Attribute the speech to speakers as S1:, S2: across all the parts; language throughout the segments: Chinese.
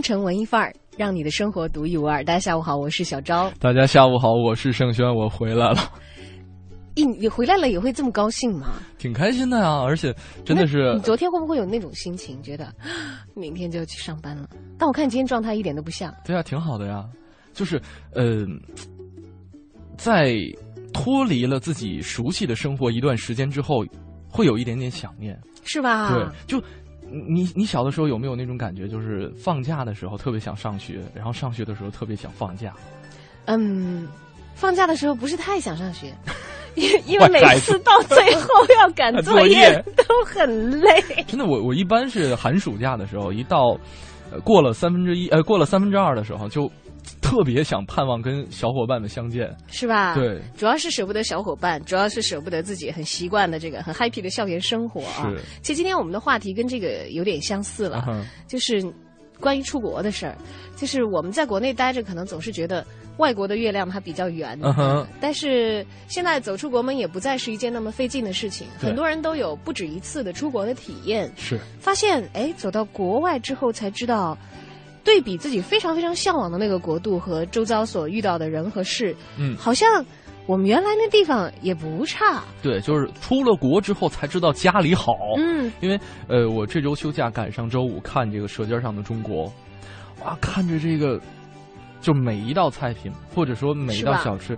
S1: 京城文艺范儿，让你的生活独一无二。大家下午好，我是小昭。
S2: 大家下午好，我是盛轩，我回来了。
S1: 你你回来了也会这么高兴吗？
S2: 挺开心的呀，而且真的是。
S1: 你昨天会不会有那种心情，觉得 明天就要去上班了？但我看你今天状态一点都不像。
S2: 对啊，挺好的呀，就是呃，在脱离了自己熟悉的生活一段时间之后，会有一点点想念，
S1: 是吧？
S2: 对，就你你小的时候有没有那种感觉，就是放假的时候特别想上学，然后上学的时候特别想放假？
S1: 嗯，放假的时候不是太想上学。因因为每次到最后 要赶作业都很累。
S2: 真的，我我一般是寒暑假的时候，一到过了三分之一，呃，过了三分之二的时候，就特别想盼望跟小伙伴们相见，
S1: 是吧？
S2: 对，
S1: 主要是舍不得小伙伴，主要是舍不得自己很习惯的这个很 happy 的校园生活啊。
S2: 是。
S1: 其实今天我们的话题跟这个有点相似了，就是关于出国的事儿。就是我们在国内待着，可能总是觉得。外国的月亮它比较圆，但是现在走出国门也不再是一件那么费劲的事情。很多人都有不止一次的出国的体验，
S2: 是
S1: 发现哎，走到国外之后才知道，对比自己非常非常向往的那个国度和周遭所遇到的人和事，嗯，好像我们原来那地方也不差。
S2: 对，就是出了国之后才知道家里好。嗯，因为呃，我这周休假赶上周五看这个《舌尖上的中国》，哇，看着这个。就每一道菜品，或者说每一道小吃，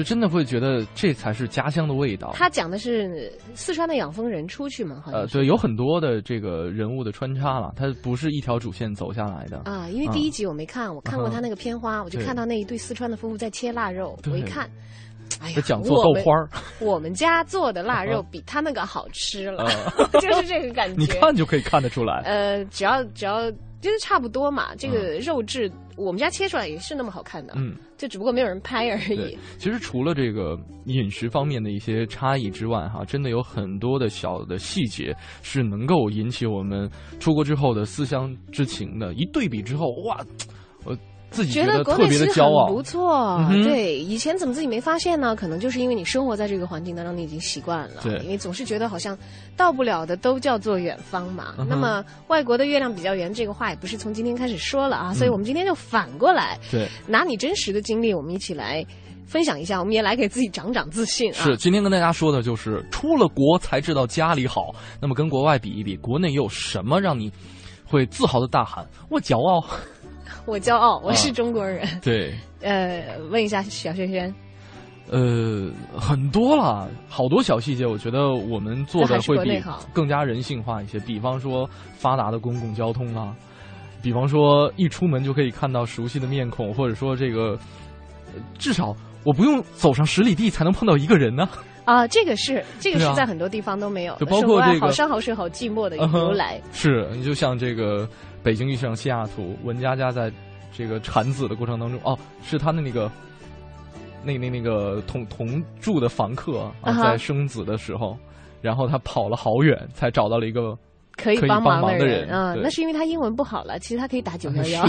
S2: 就真的会觉得这才是家乡的味道。
S1: 他讲的是四川的养蜂人出去嘛？
S2: 呃，对，有很多的这个人物的穿插了，他不是一条主线走下来的
S1: 啊。因为第一集我没看，我看过他那个片花，我就 看到那一对四川的夫妇在切腊肉，我一 看，哎呀，
S2: 讲做豆花儿，
S1: 我们 家做的腊肉比他那个好吃了，就是这个感觉。
S2: 你看就可以看得出来。
S1: 呃，只要只要。就是差不多嘛，这个肉质我们家切出来也是那么好看的，嗯，就只不过没有人拍而已。
S2: 其实除了这个饮食方面的一些差异之外，哈，真的有很多的小的细节是能够引起我们出国之后的思乡之情的。一对比之后，哇，我。自己
S1: 觉
S2: 得特别的骄傲，
S1: 不错。对，以前怎么自己没发现呢？可能就是因为你生活在这个环境当中，你已经习惯了。
S2: 对，
S1: 因为总是觉得好像到不了的都叫做远方嘛。那么外国的月亮比较圆，这个话也不是从今天开始说了啊。所以我们今天就反过来，
S2: 对，
S1: 拿你真实的经历，我们一起来分享一下，我们也来给自己长长自信啊。
S2: 是，今天跟大家说的就是出了国才知道家里好。那么跟国外比一比，国内又有什么让你会自豪的大喊我骄傲？
S1: 我骄傲，我是中国人。
S2: 对，
S1: 呃，问一下小轩轩，
S2: 呃，很多了，好多小细节，我觉得我们做的会比更加人性化一些。比方说发达的公共交通啊，比方说一出门就可以看到熟悉的面孔，或者说这个至少我不用走上十里地才能碰到一个人呢。
S1: 啊，这个是这个是在很多地方都没有，
S2: 就包括这个
S1: 好山好水好寂寞的由来。
S2: 是，你就像这个。北京遇上西雅图，文佳佳在这个产子的过程当中，哦，是她的那个，那那那个同同住的房客啊，在生子的时候，然后他跑了好远，才找到了一个。可以帮忙
S1: 的
S2: 人
S1: 啊，那是因为他英文不好了。其实他可以打九幺 幺。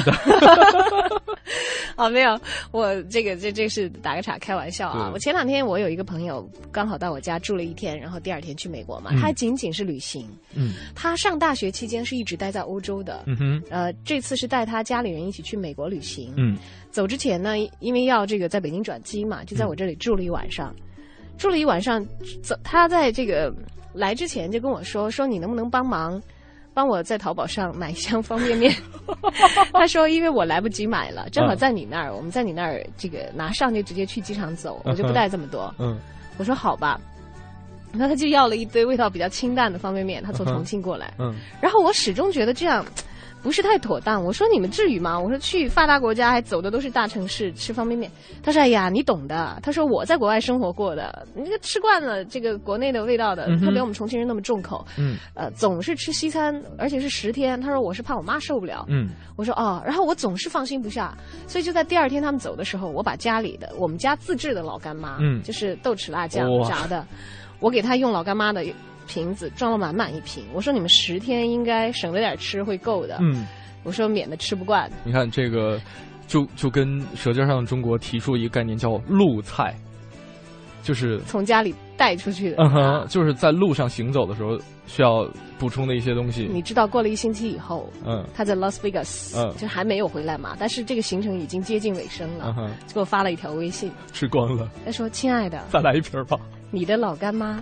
S1: 啊，没有，我这个这这是打个岔，开玩笑啊。我前两天我有一个朋友刚好到我家住了一天，然后第二天去美国嘛。他仅仅是旅行。嗯。他上大学期间是一直待在欧洲的。嗯哼。呃，这次是带他家里人一起去美国旅行。嗯。走之前呢，因为要这个在北京转机嘛，就在我这里住了一晚上。住了一晚上，走他在这个。来之前就跟我说说你能不能帮忙，帮我在淘宝上买一箱方便面。他说因为我来不及买了，正好在你那儿，我们在你那儿这个拿上就直接去机场走，我就不带这么多。嗯，我说好吧，那他就要了一堆味道比较清淡的方便面，他从重庆过来。嗯，然后我始终觉得这样。不是太妥当。我说你们至于吗？我说去发达国家还走的都是大城市吃方便面。他说：“哎呀，你懂的。”他说：“我在国外生活过的，那个吃惯了这个国内的味道的，特别我们重庆人那么重口，嗯，呃，总是吃西餐，而且是十天。他说我是怕我妈受不了。嗯，我说哦，然后我总是放心不下，所以就在第二天他们走的时候，我把家里的我们家自制的老干妈，嗯，就是豆豉辣酱炸的，我给他用老干妈的。”瓶子装了满满一瓶，我说你们十天应该省着点吃会够的。嗯，我说免得吃不惯。
S2: 你看这个，就就跟《舌尖上的中国》提出一个概念叫路菜，就是
S1: 从家里带出去的。
S2: 嗯哼，就是在路上行走的时候需要补充的一些东西。
S1: 你知道，过了一星期以后，嗯，他在 Las Vegas，嗯，就还没有回来嘛。但是这个行程已经接近尾声了，就给我发了一条微信，
S2: 吃光了。
S1: 他说：“亲爱的，
S2: 再来一瓶吧。”
S1: 你的老干妈。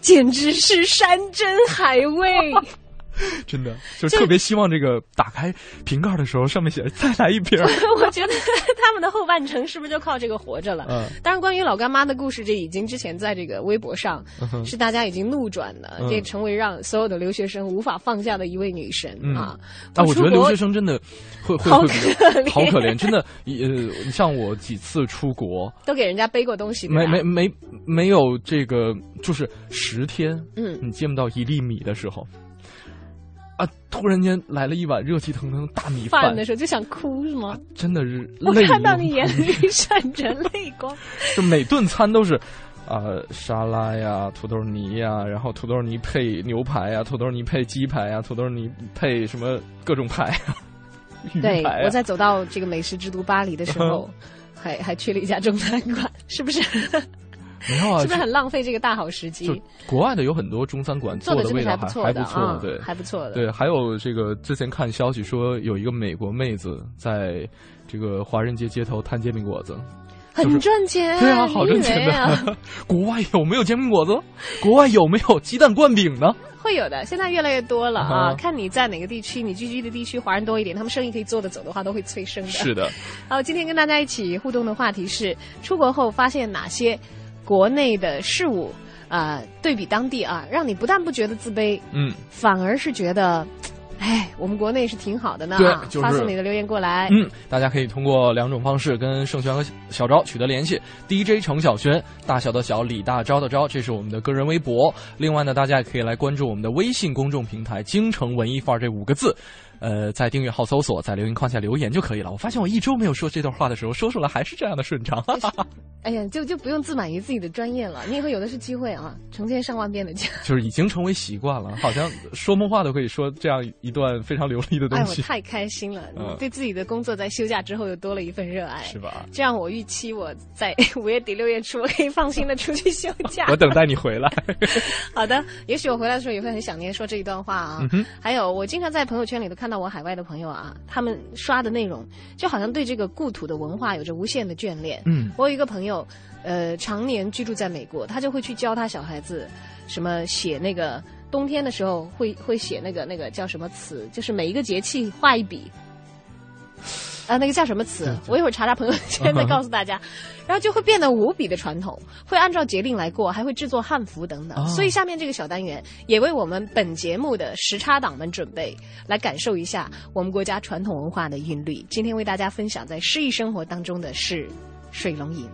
S1: 简直是山珍海味，
S2: 真的就特别希望这个打开瓶盖的时候，上面写着“再来一瓶”。
S1: 我觉得他们的后半程是不是就靠这个活着了？嗯。当然，关于老干妈的故事，这已经之前在这个微博上是大家已经怒转的，这成为让所有的留学生无法放下的一位女神啊！
S2: 但我觉得留学生真的会会会好可怜，真的。呃，像我几次出国，
S1: 都给人家背过东西，
S2: 没没没没有这个，就是十天，嗯，你见不到一粒米的时候。啊！突然间来了一碗热气腾腾的大米
S1: 饭的时候，就想哭是吗？
S2: 真的是，
S1: 我看到你眼里闪着泪光。
S2: 就每顿餐都是，啊，沙拉呀，土豆泥呀，然后土豆泥配牛排呀，土豆泥配鸡排呀，土豆泥配什么各种 排呀。
S1: 对，我在走到这个美食之都巴黎的时候，还还去了一家中餐馆，是不是？
S2: 没有啊，
S1: 是不是很浪费这个大好时机？
S2: 就国外的有很多中餐馆
S1: 做
S2: 的味道
S1: 还不错，还
S2: 不错，对，
S1: 还不错的。
S2: 对，还有这个之前看消息说，有一个美国妹子在这个华人街街头摊煎饼果子，
S1: 很赚钱。
S2: 对啊，好赚钱的。国外有没有煎饼果子？国外有没有鸡蛋灌饼呢？
S1: 会有的，现在越来越多了啊！看你在哪个地区，你聚居的地区华人多一点，他们生意可以做得走的话，都会催生的。
S2: 是的。
S1: 好，今天跟大家一起互动的话题是：出国后发现哪些？国内的事物啊，对比当地啊，让你不但不觉得自卑，嗯，反而是觉得，哎，我们国内是挺好的呢。
S2: 对，就是
S1: 发送你的留言过来。
S2: 嗯，大家可以通过两种方式跟盛轩和小昭取得联系：DJ 程小轩，大小的小李大钊的钊，这是我们的个人微博。另外呢，大家也可以来关注我们的微信公众平台“京城文艺范儿”这五个字。呃，在订阅号搜索，在留言框下留言就可以了。我发现我一周没有说这段话的时候，说出来还是这样的顺畅。
S1: 哎呀，就就不用自满于自己的专业了，你以后有的是机会啊，成千上万遍的讲。
S2: 就是已经成为习惯了，好像说梦话都可以说这样一段非常流利的东西。
S1: 哎，我太开心了，对自己的工作在休假之后又多了一份热爱，
S2: 是吧？
S1: 这样我预期我在 五月底六月初我可以放心的出去休假。
S2: 我等待你回来。
S1: 好的，也许我回来的时候也会很想念说这一段话啊。还有，我经常在朋友圈里都看到我海外的朋友。啊，他们刷的内容就好像对这个故土的文化有着无限的眷恋。嗯，我有一个朋友，呃，常年居住在美国，他就会去教他小孩子，什么写那个冬天的时候会会写那个那个叫什么词，就是每一个节气画一笔。啊，那个叫什么词？我一会儿查查朋友圈再告诉大家。然后就会变得无比的传统，会按照节令来过，还会制作汉服等等。所以下面这个小单元也为我们本节目的时差党们准备，来感受一下我们国家传统文化的韵律。今天为大家分享在诗意生活当中的是水龙吟。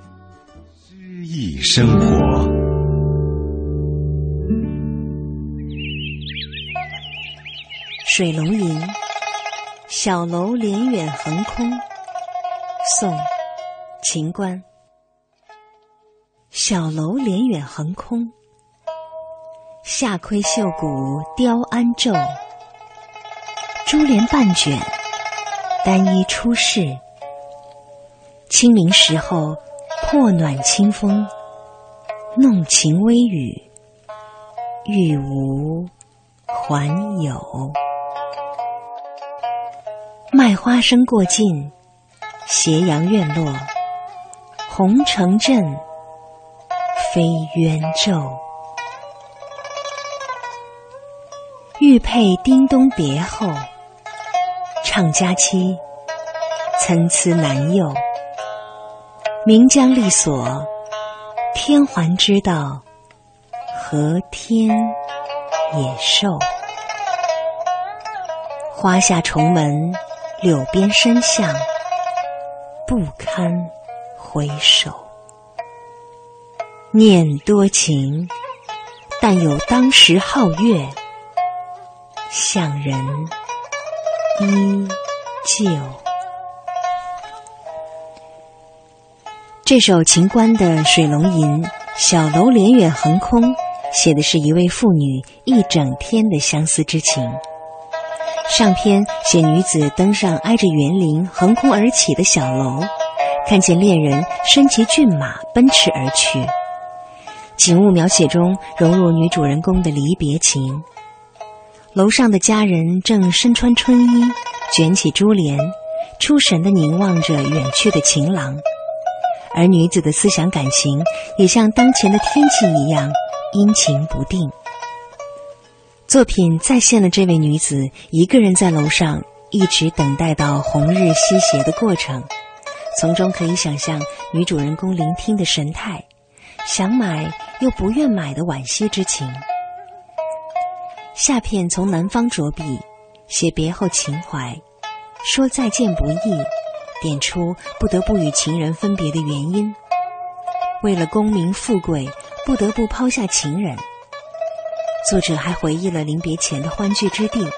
S3: 诗意生活，
S4: 水龙吟。小楼连远横空，宋·秦观。小楼连远横空，下窥绣骨雕鞍胄。珠帘半卷，单衣出世。清明时候，破暖清风，弄晴微雨，欲无还有。卖花生过尽，斜阳院落，红城镇，飞鸳昼。玉佩叮咚别后，唱佳期，参差难诱。名将利索，天还知道，何天野兽。花下重门，柳边深巷，不堪回首。念多情，但有当时皓月，向人依旧。这首秦观的《水龙吟》，小楼连远横空，写的是一位妇女一整天的相思之情。上篇写女子登上挨着园林横空而起的小楼，看见恋人身骑骏马奔驰而去。景物描写中融入女主人公的离别情。楼上的家人正身穿春衣，卷起珠帘，出神的凝望着远去的情郎。而女子的思想感情也像当前的天气一样阴晴不定。作品再现了这位女子一个人在楼上一直等待到红日西斜的过程，从中可以想象女主人公聆听的神态，想买又不愿买的惋惜之情。下片从南方着笔，写别后情怀，说再见不易。点出不得不与情人分别的原因，为了功名富贵，不得不抛下情人。作者还回忆了临别前的欢聚之地，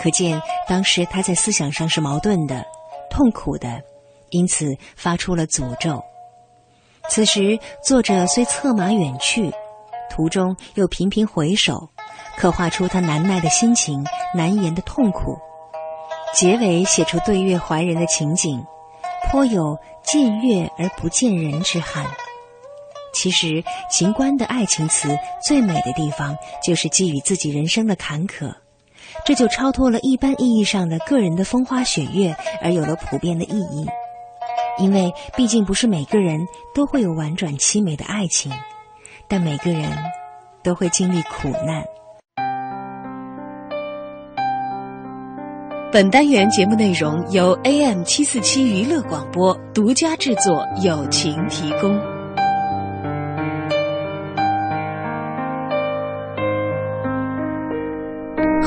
S4: 可见当时他在思想上是矛盾的、痛苦的，因此发出了诅咒。此时，作者虽策马远去，途中又频频回首，刻画出他难耐的心情、难言的痛苦。结尾写出对月怀人的情景，颇有见月而不见人之憾。其实，秦观的爱情词最美的地方，就是寄予自己人生的坎坷，这就超脱了一般意义上的个人的风花雪月，而有了普遍的意义。因为毕竟不是每个人都会有婉转凄美的爱情，但每个人都会经历苦难。
S5: 本单元节目内容由 AM 七四七娱乐广播独家制作，友情提供。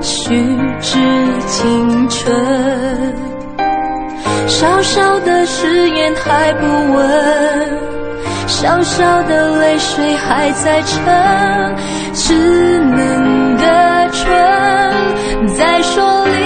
S6: 虚掷青春。小小的誓言还不稳，小小的泪水还在撑，稚嫩的唇在说离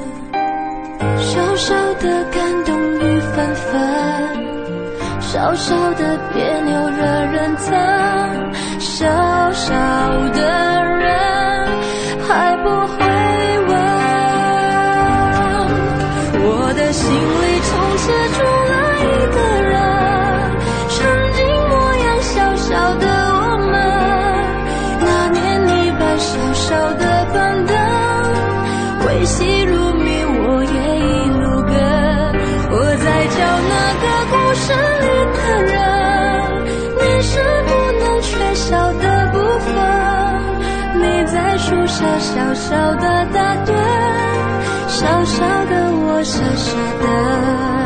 S6: 小小的感动雨纷纷小小的别扭惹人疼小小的人小小的打盹，小小的我傻傻的。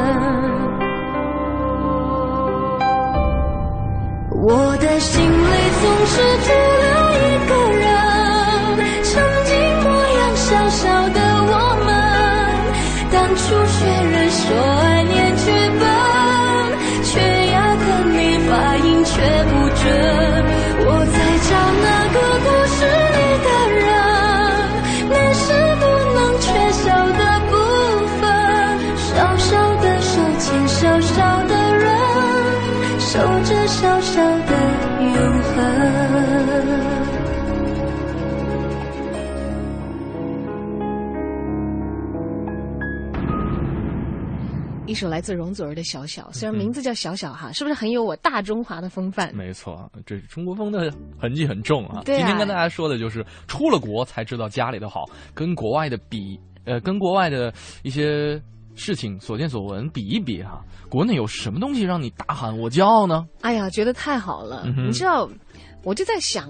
S6: 一
S1: 首来自容祖儿的《小小》，虽然名字叫小小哈，是不是很有我大中华的风范？
S2: 没错，这是中国风的痕迹很重啊。今天跟大家说的就是出了国才知道家里的好，跟国外的比，呃，跟国外的一些事情所见所闻比一比哈。国内有什么东西让你大喊我骄傲呢？
S1: 哎呀，觉得太好了！你知道，我就在想。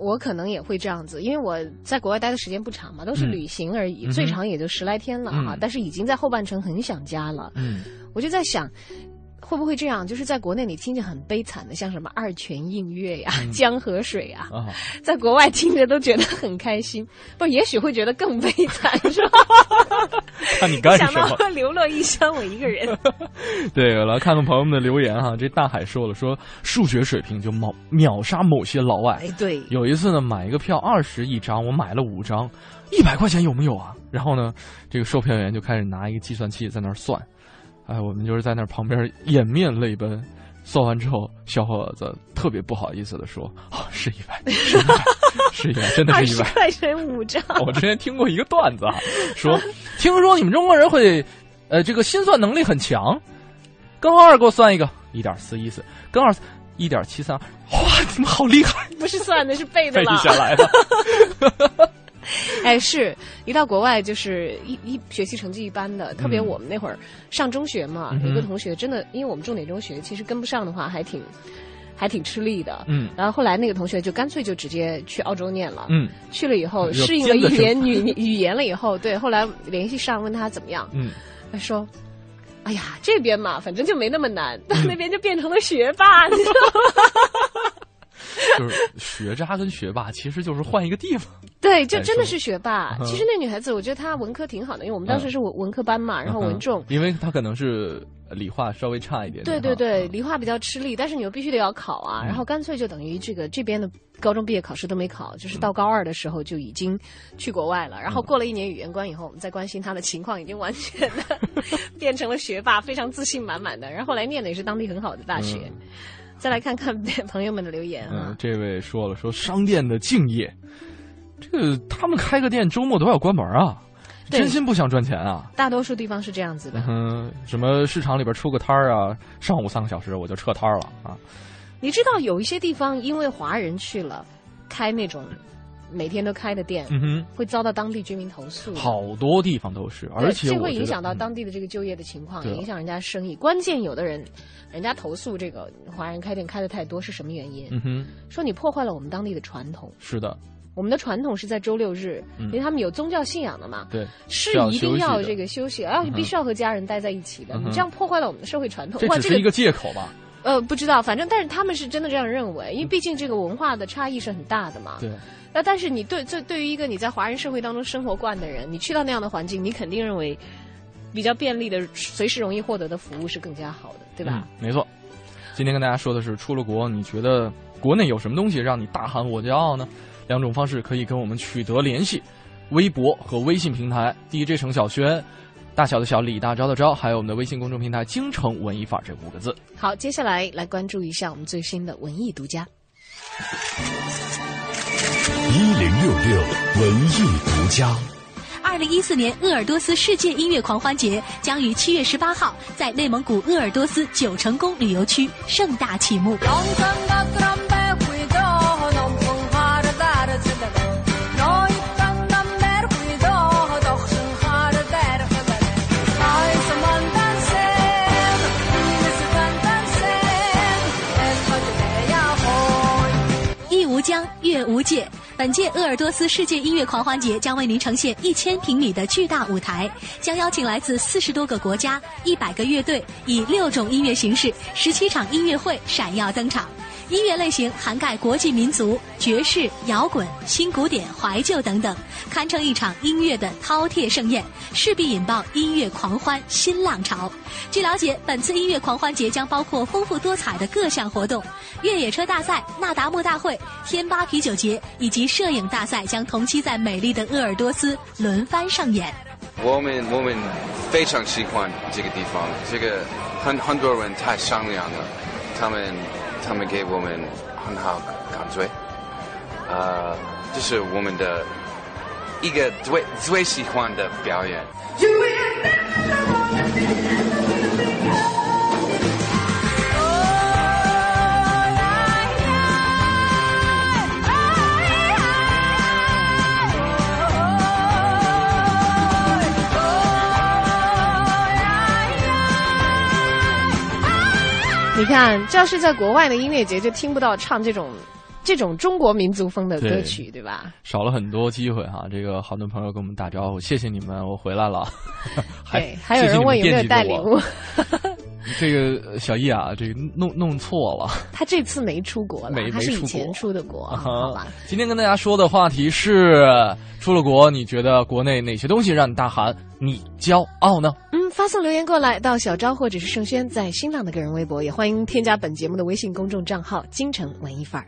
S1: 我可能也会这样子，因为我在国外待的时间不长嘛，都是旅行而已，最长也就十来天了哈。但是已经在后半程很想家了。嗯，我就在想。会不会这样？就是在国内你听着很悲惨的，像什么二泉映月呀、江河水啊，在国外听着都觉得很开心。不，也许会觉得更悲惨，是吧？
S2: 看你干什么？
S1: 想到流落异乡，我一个人。
S2: 对，来看看朋友们的留言哈。这大海说了，说数学水平就秒秒杀某些老外。
S1: 哎，对。
S2: 有一次呢，买一个票二十一张，我买了五张，一百块钱有没有啊？然后呢，这个售票员就开始拿一个计算器在那儿算。哎，我们就是在那旁边掩面泪奔，算完之后，小伙子特别不好意思的说：“哦，是一百，是一百，是一百，真的是一百。”
S1: 块钱五张。
S2: 我之前听过一个段子啊，说听说你们中国人会，呃，这个心算能力很强。根号二给我算一个，一点四一四，根号一点七三二，哇，你们好厉害！
S1: 不是算的，是背的
S2: 背下来的。
S1: 哎，是一到国外就是一一学习成绩一般的，特别我们那会儿上中学嘛，有个同学真的，因为我们重点中学，其实跟不上的话还挺还挺吃力的。嗯，然后后来那个同学就干脆就直接去澳洲念了。嗯，去了以后适应了一年语 语言了以后，对，后来联系上问他怎么样。嗯，他说：“哎呀，这边嘛，反正就没那么难，到那边就变成了学霸。”你知道吗？
S2: 就是学渣跟学霸，其实就是换一个地方。
S1: 对，就真的是学霸。其实那女孩子，我觉得她文科挺好的，因为我们当时是文文科班嘛，然后文重。
S2: 因为她可能是理化稍微差一点。
S1: 对对对，理化比较吃力，但是你又必须得要考啊，然后干脆就等于这个这边的高中毕业考试都没考，就是到高二的时候就已经去国外了。然后过了一年语言关以后，我们再关心她的情况，已经完全的 变成了学霸，非常自信满满的。然后后来念的也是当地很好的大学。再来看看朋友们的留言啊！
S2: 这位说了说商店的敬业，这个他们开个店周末都要关门啊，真心不想赚钱啊。
S1: 大多数地方是这样子的。
S2: 嗯，什么市场里边出个摊儿啊，上午三个小时我就撤摊儿了啊。
S1: 你知道有一些地方因为华人去了，开那种。每天都开的店，嗯哼会遭到当地居民投诉。
S2: 好多地方都是，而且
S1: 这会影响到当地的这个就业的情况，影响人家生意。关键有的人，人家投诉这个华人开店开的太多是什么原因？嗯哼，说你破坏了我们当地的传统。
S2: 是的，
S1: 我们的传统是在周六日，因为他们有宗教信仰的嘛。
S2: 对，
S1: 是一定要这个休息，而且必须要和家人待在一起的。你这样破坏了我们的社会传统，
S2: 这只是一个借口吧？
S1: 呃，不知道，反正但是他们是真的这样认为，因为毕竟这个文化的差异是很大的嘛。
S2: 对。
S1: 那但是你对这对于一个你在华人社会当中生活惯的人，你去到那样的环境，你肯定认为比较便利的、随时容易获得的服务是更加好的，对吧？
S2: 没错。今天跟大家说的是，出了国，你觉得国内有什么东西让你大喊我骄傲呢？两种方式可以跟我们取得联系：微博和微信平台。DJ 程小轩。大小的小，李大钊的钊，还有我们的微信公众平台“京城文艺范儿”这五个字。
S1: 好，接下来来关注一下我们最新的文艺独家。
S3: 一零六六文艺独家。
S5: 二零一四年鄂尔多斯世界音乐狂欢节将于七月十八号在内蒙古鄂尔多斯九成宫旅游区盛大启幕。无疆，乐无界。本届鄂尔多斯世界音乐狂欢节将为您呈现一千平米的巨大舞台，将邀请来自四十多个国家、一百个乐队，以六种音乐形式、十七场音乐会闪耀登场。音乐类型涵盖国际民族、爵士、摇滚、新古典、怀旧等等，堪称一场音乐的饕餮盛宴，势必引爆音乐狂欢新浪潮。据了解，本次音乐狂欢节将包括丰富多彩的各项活动，越野车大赛、那达慕大会、天巴啤酒节以及摄影大赛将同期在美丽的鄂尔多斯轮番上演。
S7: 我们我们非常喜欢这个地方，这个很很多人太善良了，他们。他们给我们很好感觉，呃，这是我们的一个最最喜欢的表演。
S1: 你看，这要是在国外的音乐节，就听不到唱这种这种中国民族风的歌曲，对吧？
S2: 少了很多机会哈。这个好多朋友跟我们打招呼，谢谢你们，我回来了。
S1: 对，还有人问有没有带礼物。
S2: 这个小易啊，这个弄弄错了。
S1: 他这次没出国了，他是以前出的国，好吧？
S2: 今天跟大家说的话题是：出了国，你觉得国内哪些东西让你大喊你骄傲呢？
S1: 嗯，发送留言过来到小昭或者是盛轩在新浪的个人微博，也欢迎添加本节目的微信公众账号“京城文艺范儿”。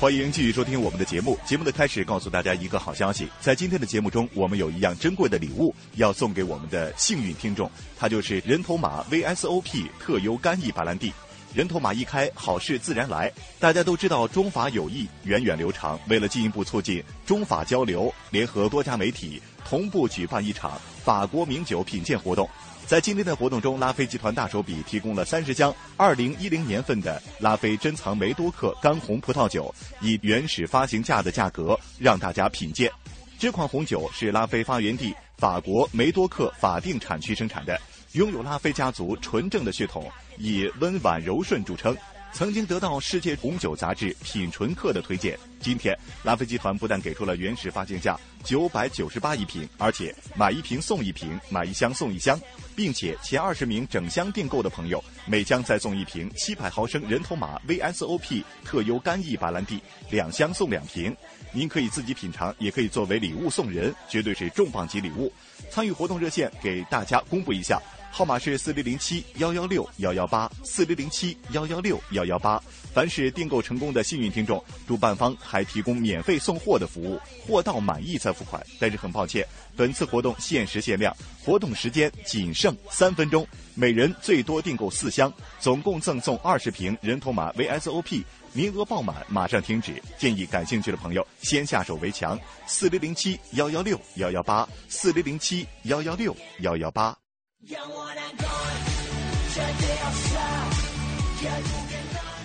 S8: 欢迎继续收听我们的节目。节目的开始，告诉大家一个好消息，在今天的节目中，我们有一样珍贵的礼物要送给我们的幸运听众，它就是人头马 VSOP 特优干邑白兰地。人头马一开，好事自然来。大家都知道，中法友谊源远流长。为了进一步促进中法交流，联合多家媒体同步举办一场法国名酒品鉴活动。在今天的活动中，拉菲集团大手笔提供了三十箱二零一零年份的拉菲珍藏梅多克干红葡萄酒，以原始发行价的价格让大家品鉴。这款红酒是拉菲发源地法国梅多克法定产区生产的，拥有拉菲家族纯正的血统，以温婉柔顺著称。曾经得到世界红酒杂志品醇客的推荐。今天，拉菲集团不但给出了原始发行价九百九十八一瓶，而且买一瓶送一瓶，买一箱送一箱，并且前二十名整箱订购的朋友，每箱再送一瓶七百毫升人头马 VSOP 特优干邑白兰地，两箱送两瓶。您可以自己品尝，也可以作为礼物送人，绝对是重磅级礼物。参与活动热线给大家公布一下。号码是四零零七幺幺六幺幺八四零零七幺幺六幺幺八。凡是订购成功的幸运听众，主办方还提供免费送货的服务，货到满意再付款。但是很抱歉，本次活动限时限量，活动时间仅剩三分钟，每人最多订购四箱，总共赠送二十瓶人头马 VSOP，名额爆满，马上停止。建议感兴趣的朋友先下手为强。四零零七幺幺六幺幺八四零零七幺幺六幺幺八。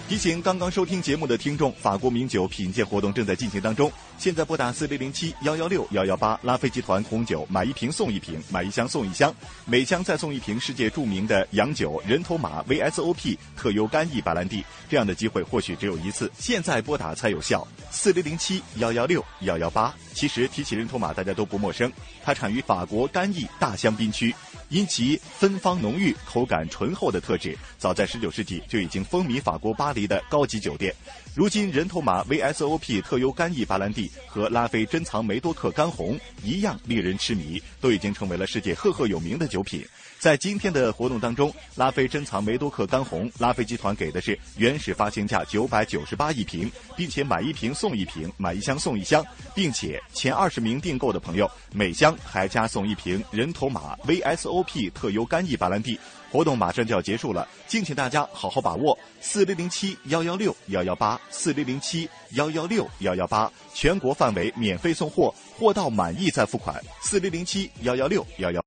S8: 提醒刚刚收听节目的听众，法国名酒品鉴活动正在进行当中。现在拨打四零零七幺幺六幺幺八，拉菲集团红酒买一瓶送一瓶，买一箱送一箱，每箱再送一瓶世界著名的洋酒人头马 VSOP 特优干邑白兰地。这样的机会或许只有一次，现在拨打才有效。四零零七幺幺六幺幺八。其实提起人头马，大家都不陌生，它产于法国干邑大香槟区。因其芬芳浓郁、口感醇厚的特质，早在19世纪就已经风靡法国巴黎的高级酒店。如今，人头马 VSOP 特优干邑白兰地和拉菲珍藏梅多克干红一样令人痴迷，都已经成为了世界赫赫有名的酒品。在今天的活动当中，拉菲珍藏梅多克干红，拉菲集团给的是原始发行价九百九十八一瓶，并且买一瓶送一瓶，买一箱送一箱，并且前二十名订购的朋友每箱还加送一瓶人头马 VSOP 特优干邑白兰地。活动马上就要结束了，敬请大家好好把握。四零零七幺幺六幺幺八，四零零七幺幺六幺幺八，全国范围免费送货，货到满意再付款。四零零七幺幺六幺幺。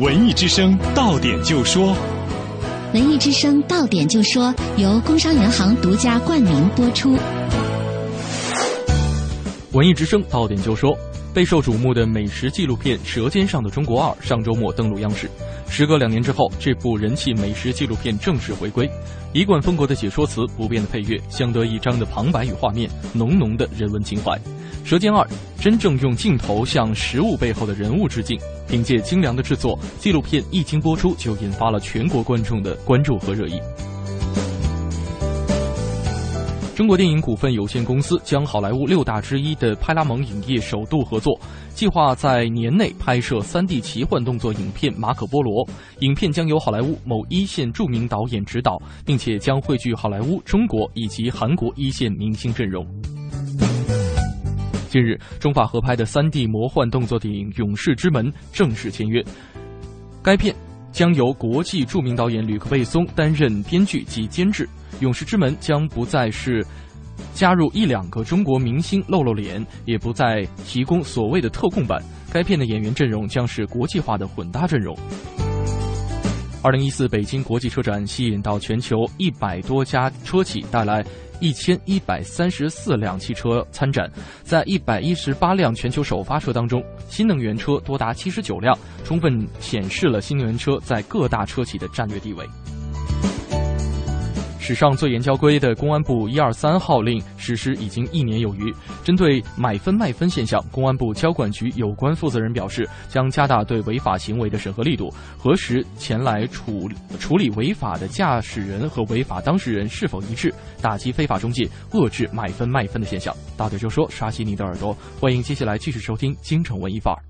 S3: 文艺之声到点就说，
S5: 文艺之声到点就说由工商银行独家冠名播出。
S2: 文艺之声到点就说，备受瞩目的美食纪录片《舌尖上的中国二》上周末登陆央视。时隔两年之后，这部人气美食纪录片正式回归，一贯风格的解说词，不变的配乐，相得益彰的旁白与画面，浓浓的人文情怀。《舌尖二》真正用镜头向食物背后的人物致敬，凭借精良的制作，纪录片一经播出就引发了全国观众的关注和热议。中国电影股份有限公司将好莱坞六大之一的派拉蒙影业首度合作，计划在年内拍摄 3D 奇幻动作影片《马可波罗》。影片将由好莱坞某一线著名导演执导，并且将汇聚好莱坞、中国以及韩国一线明星阵容。近日，中法合拍的 3D 魔幻动作电影《勇士之门》正式签约。该片将由国际著名导演吕克·贝松担任编剧及监制，《勇士之门》将不再是加入一两个中国明星露露脸，也不再提供所谓的特供版。该片的演员阵容将是国际化的混搭阵容。二零一四北京国际车展吸引到全球一百多家车企，带来。一千一百三十四辆汽车参展，在一百一十八辆全球首发车当中，新能源车多达七十九辆，充分显示了新能源车在各大车企的战略地位。史上最严交规的公安部一二三号令实施已经一年有余。针对买分卖分现象，公安部交管局有关负责人表示，将加大对违法行为的审核力度，核实前来处处理违法的驾驶人和违法当事人是否一致，打击非法中介，遏制买分卖分的现象。大嘴就说，刷新你的耳朵，欢迎接下来继续收听京城文艺范儿。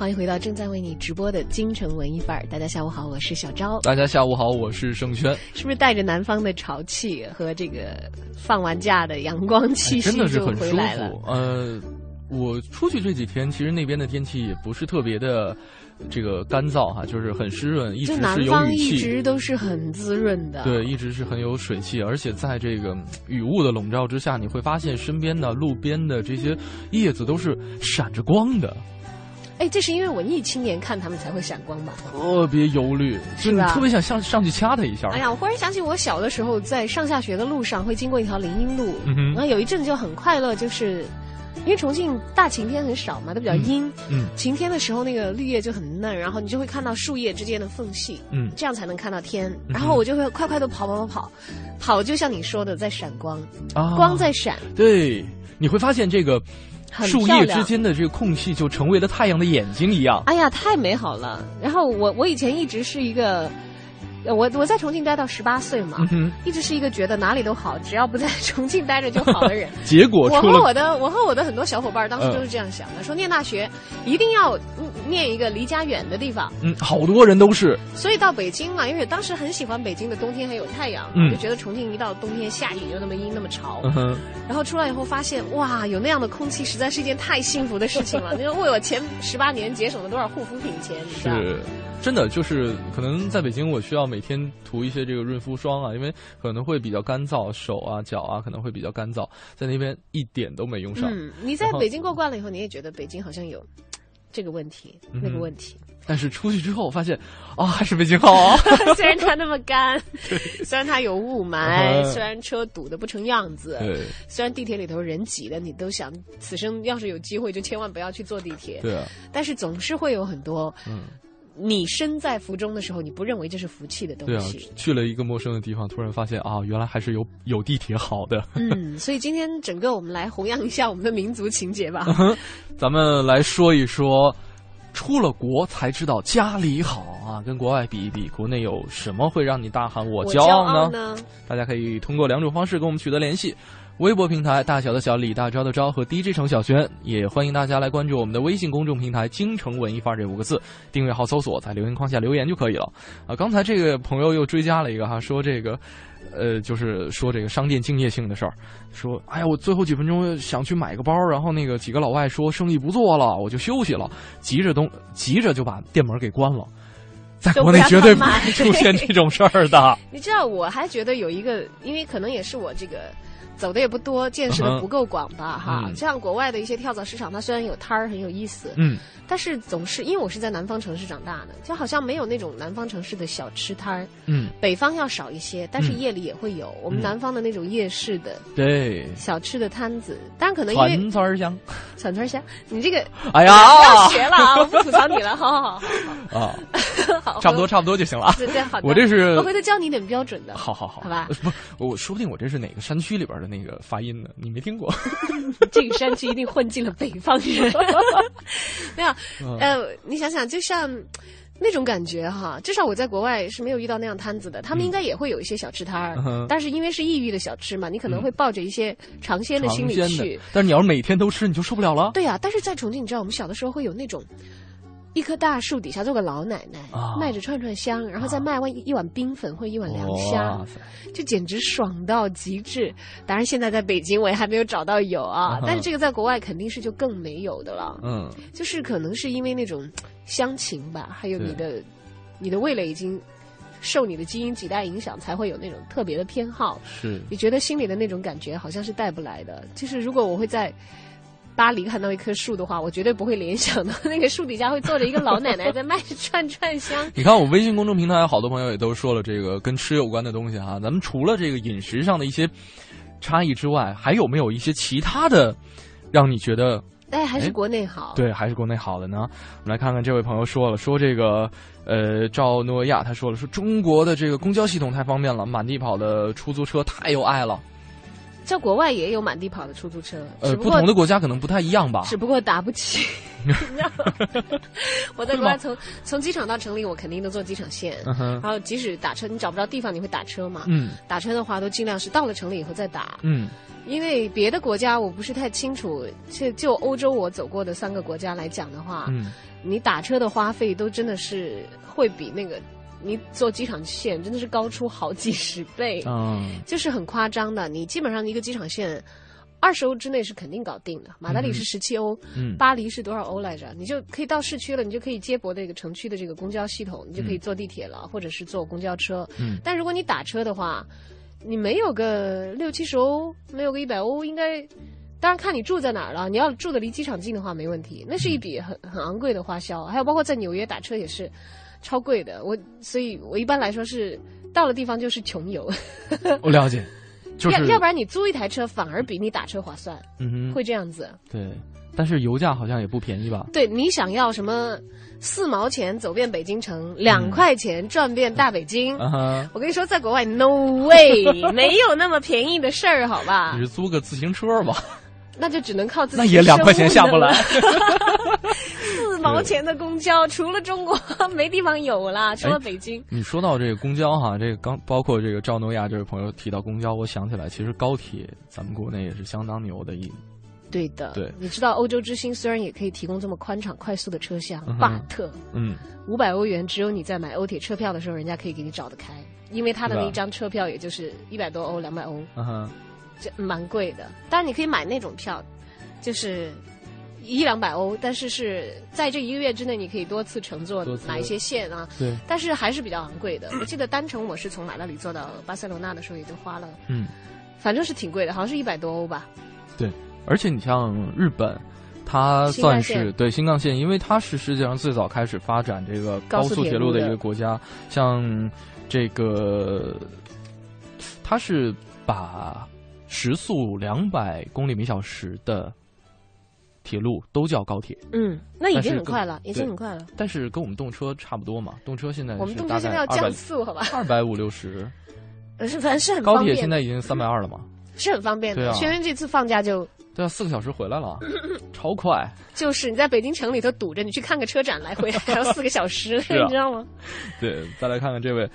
S1: 欢迎回到正在为你直播的京城文艺范儿。大家下午好，我是小昭。
S2: 大家下午好，我是盛轩。
S1: 是不是带着南方的潮气和这个放完假的阳光气息
S2: 就回来了？呃，我出去这几天，其实那边的天气也不是特别的这个干燥哈，就是很湿润，一直是有雨气，
S1: 一直都是很滋润的。
S2: 对，一直是很有水汽，而且在这个雨雾的笼罩之下，你会发现身边的路边的这些叶子都是闪着光的。
S1: 哎，这是因为文艺青年看他们才会闪光吧？
S2: 特别忧虑，
S1: 是吧？
S2: 特别想上上去掐他一下。
S1: 哎呀，我忽然想起我小的时候在上下学的路上会经过一条林荫路，然后有一阵就很快乐，就是因为重庆大晴天很少嘛，都比较阴。嗯，晴天的时候那个绿叶就很嫩，然后你就会看到树叶之间的缝隙，嗯，这样才能看到天。然后我就会快快的跑跑跑跑，跑就像你说的在闪光，啊光在闪。
S2: 对，你会发现这个。树叶之间的这个空隙就成为了太阳的眼睛一样。
S1: 哎呀，太美好了！然后我我以前一直是一个。我我在重庆待到十八岁嘛，一直是一个觉得哪里都好，只要不在重庆待着就好的人。
S2: 结果
S1: 我和我的我和我的很多小伙伴当时都是这样想的，说念大学一定要念一个离家远的地方。
S2: 嗯，好多人都是。
S1: 所以到北京嘛，因为当时很喜欢北京的冬天还有太阳，就觉得重庆一到冬天下雨又那么阴那么潮。然后出来以后发现，哇，有那样的空气，实在是一件太幸福的事情了。你说为我前十八年节省了多少护肤品钱？
S2: 是。真的就是可能在北京，我需要每天涂一些这个润肤霜啊，因为可能会比较干燥，手啊脚啊可能会比较干燥，在那边一点都没用上。
S1: 嗯，你在北京过惯了以后，你也觉得北京好像有这个问题那个问题。
S2: 但是出去之后发现，啊，还是北京好。
S1: 虽然它那么干，虽然它有雾霾，虽然车堵得不成样子，虽然地铁里头人挤的，你都想此生要是有机会就千万不要去坐地铁。
S2: 对啊。
S1: 但是总是会有很多，嗯，你身在福中的时候，你不认为这是福气的东
S2: 西。对啊。去了一个陌生的地方，突然发现啊，原来还是有有地铁好的。
S1: 嗯，所以今天整个我们来弘扬一下我们的民族情节吧。
S2: 咱们来说一说。出了国才知道家里好啊！跟国外比一比，国内有什么会让你大喊我骄傲
S1: 呢？
S2: 大家可以通过两种方式跟我们取得联系：微博平台大小的小李大钊的钊和 DJ 程小轩，也欢迎大家来关注我们的微信公众平台“京城文艺范儿”这五个字，订阅号搜索，在留言框下留言就可以了。啊，刚才这个朋友又追加了一个哈，说这个。呃，就是说这个商店敬业性的事儿，说，哎呀，我最后几分钟想去买个包，然后那个几个老外说生意不做了，我就休息了，急着东急着就把店门给关了，在国内绝对不会出现这种事儿的。
S1: 你知道，我还觉得有一个，因为可能也是我这个。走的也不多，见识的不够广吧？哈，像国外的一些跳蚤市场，它虽然有摊儿很有意思，嗯，但是总是因为我是在南方城市长大的，就好像没有那种南方城市的小吃摊儿，嗯，北方要少一些，但是夜里也会有。我们南方的那种夜市的
S2: 对
S1: 小吃的摊子，当然可能因为
S2: 串串香，
S1: 串串香，你这个
S2: 哎呀，不
S1: 要学了啊！我不吐槽你了，好好好好啊，好，
S2: 差不多差不多就行了。
S1: 对对，好，
S2: 我这是
S1: 我回头教你一点标准的，
S2: 好好好，
S1: 好吧？
S2: 不，我说不定我这是哪个山区里边的。那个发音的？你没听过？
S1: 这个山区一定混进了北方人。没有，呃，你想想，就像那种感觉哈。至少我在国外是没有遇到那样摊子的。他们应该也会有一些小吃摊儿，但是因为是异域的小吃嘛，你可能会抱着一些尝鲜的心理去。
S2: 但是你要是每天都吃，你就受不了了。
S1: 对呀，但是在重庆，你知道，我们小的时候会有那种。一棵大树底下坐个老奶奶，卖着串串香，然后再卖完一碗冰粉或一碗凉虾，就简直爽到极致。当然，现在在北京我也还没有找到有啊，但是这个在国外肯定是就更没有的了。嗯，就是可能是因为那种乡情吧，还有你的你的味蕾已经受你的基因几代影响，才会有那种特别的偏好。
S2: 是，
S1: 你觉得心里的那种感觉好像是带不来的。就是如果我会在。巴黎看到一棵树的话，我绝对不会联想到 那个树底下会坐着一个老奶奶在卖串串香。
S2: 你看，我微信公众平台有好多朋友也都说了这个跟吃有关的东西哈。咱们除了这个饮食上的一些差异之外，还有没有一些其他的让你觉得
S1: 哎还是国内好？
S2: 对，还是国内好的呢？我们来看看这位朋友说了，说这个呃赵诺亚他说了，说中国的这个公交系统太方便了，满地跑的出租车太有爱了。
S1: 在国外也有满地跑的出租车，
S2: 呃，不同的国家可能不太一样吧。
S1: 只不过打不起。我在国外从从机场到城里，我肯定都坐机场线。然后即使打车，你找不着地方，你会打车嘛？嗯。打车的话，都尽量是到了城里以后再打。嗯。因为别的国家我不是太清楚，就就欧洲我走过的三个国家来讲的话，嗯，你打车的花费都真的是会比那个。你坐机场线真的是高出好几十倍，嗯，就是很夸张的。你基本上一个机场线，二十欧之内是肯定搞定的。马德里是十七欧，嗯，巴黎是多少欧来着？你就可以到市区了，你就可以接驳这个城区的这个公交系统，你就可以坐地铁了，或者是坐公交车。嗯，但如果你打车的话，你没有个六七十欧，没有个一百欧，应该，当然看你住在哪儿了。你要住的离机场近的话，没问题，那是一笔很很昂贵的花销。还有包括在纽约打车也是。超贵的，我所以，我一般来说是到了地方就是穷游。
S2: 我了解，要
S1: 要不然你租一台车反而比你打车划算。嗯哼，会这样子。
S2: 对，但是油价好像也不便宜吧？
S1: 对你想要什么四毛钱走遍北京城，两块钱转遍大北京？我跟你说，在国外 no way，没有那么便宜的事儿，好吧？
S2: 你是租个自行车吧？
S1: 那就只能靠自己。
S2: 那也两块钱下不来。
S1: 四毛钱的公交，除了中国 没地方有了，除了北京。
S2: 你说到这个公交哈，这个刚包括这个赵诺亚这位朋友提到公交，我想起来，其实高铁咱们国内也是相当牛的一。
S1: 对的。
S2: 对。
S1: 你知道欧洲之星虽然也可以提供这么宽敞快速的车厢，but，嗯，五百欧元只有你在买欧铁车票的时候，人家可以给你找得开，因为他的那一张车票也就是一百多欧、两百欧，嗯哼，这蛮贵的。当然你可以买那种票，就是。一两百欧，但是是在这一个月之内，你可以多次乘坐哪一些线啊？
S2: 对。
S1: 但是还是比较昂贵的。我记得单程我是从马德里坐到巴塞罗那的时候，也就花了，嗯，反正是挺贵的，好像是一百多欧吧。
S2: 对，而且你像日本，它算是对新干线，因为它是世界上最早开始发展这个高速铁路的一个国家。像这个，它是把时速两百公里每小时的。铁路都叫高铁，
S1: 嗯，那已经很快了，已经很快了。
S2: 但是跟我们动车差不多嘛，动车现在
S1: 我们动车现在要降速，好吧？
S2: 二百五六十，
S1: 呃，是反正是很
S2: 高铁现在已经三百二了嘛，
S1: 是很方便的。轩轩这次放假就
S2: 对啊，四个小时回来了，超快。
S1: 就是你在北京城里头堵着，你去看个车展来回还要四个小时，你知道吗？
S2: 对，再来看看这位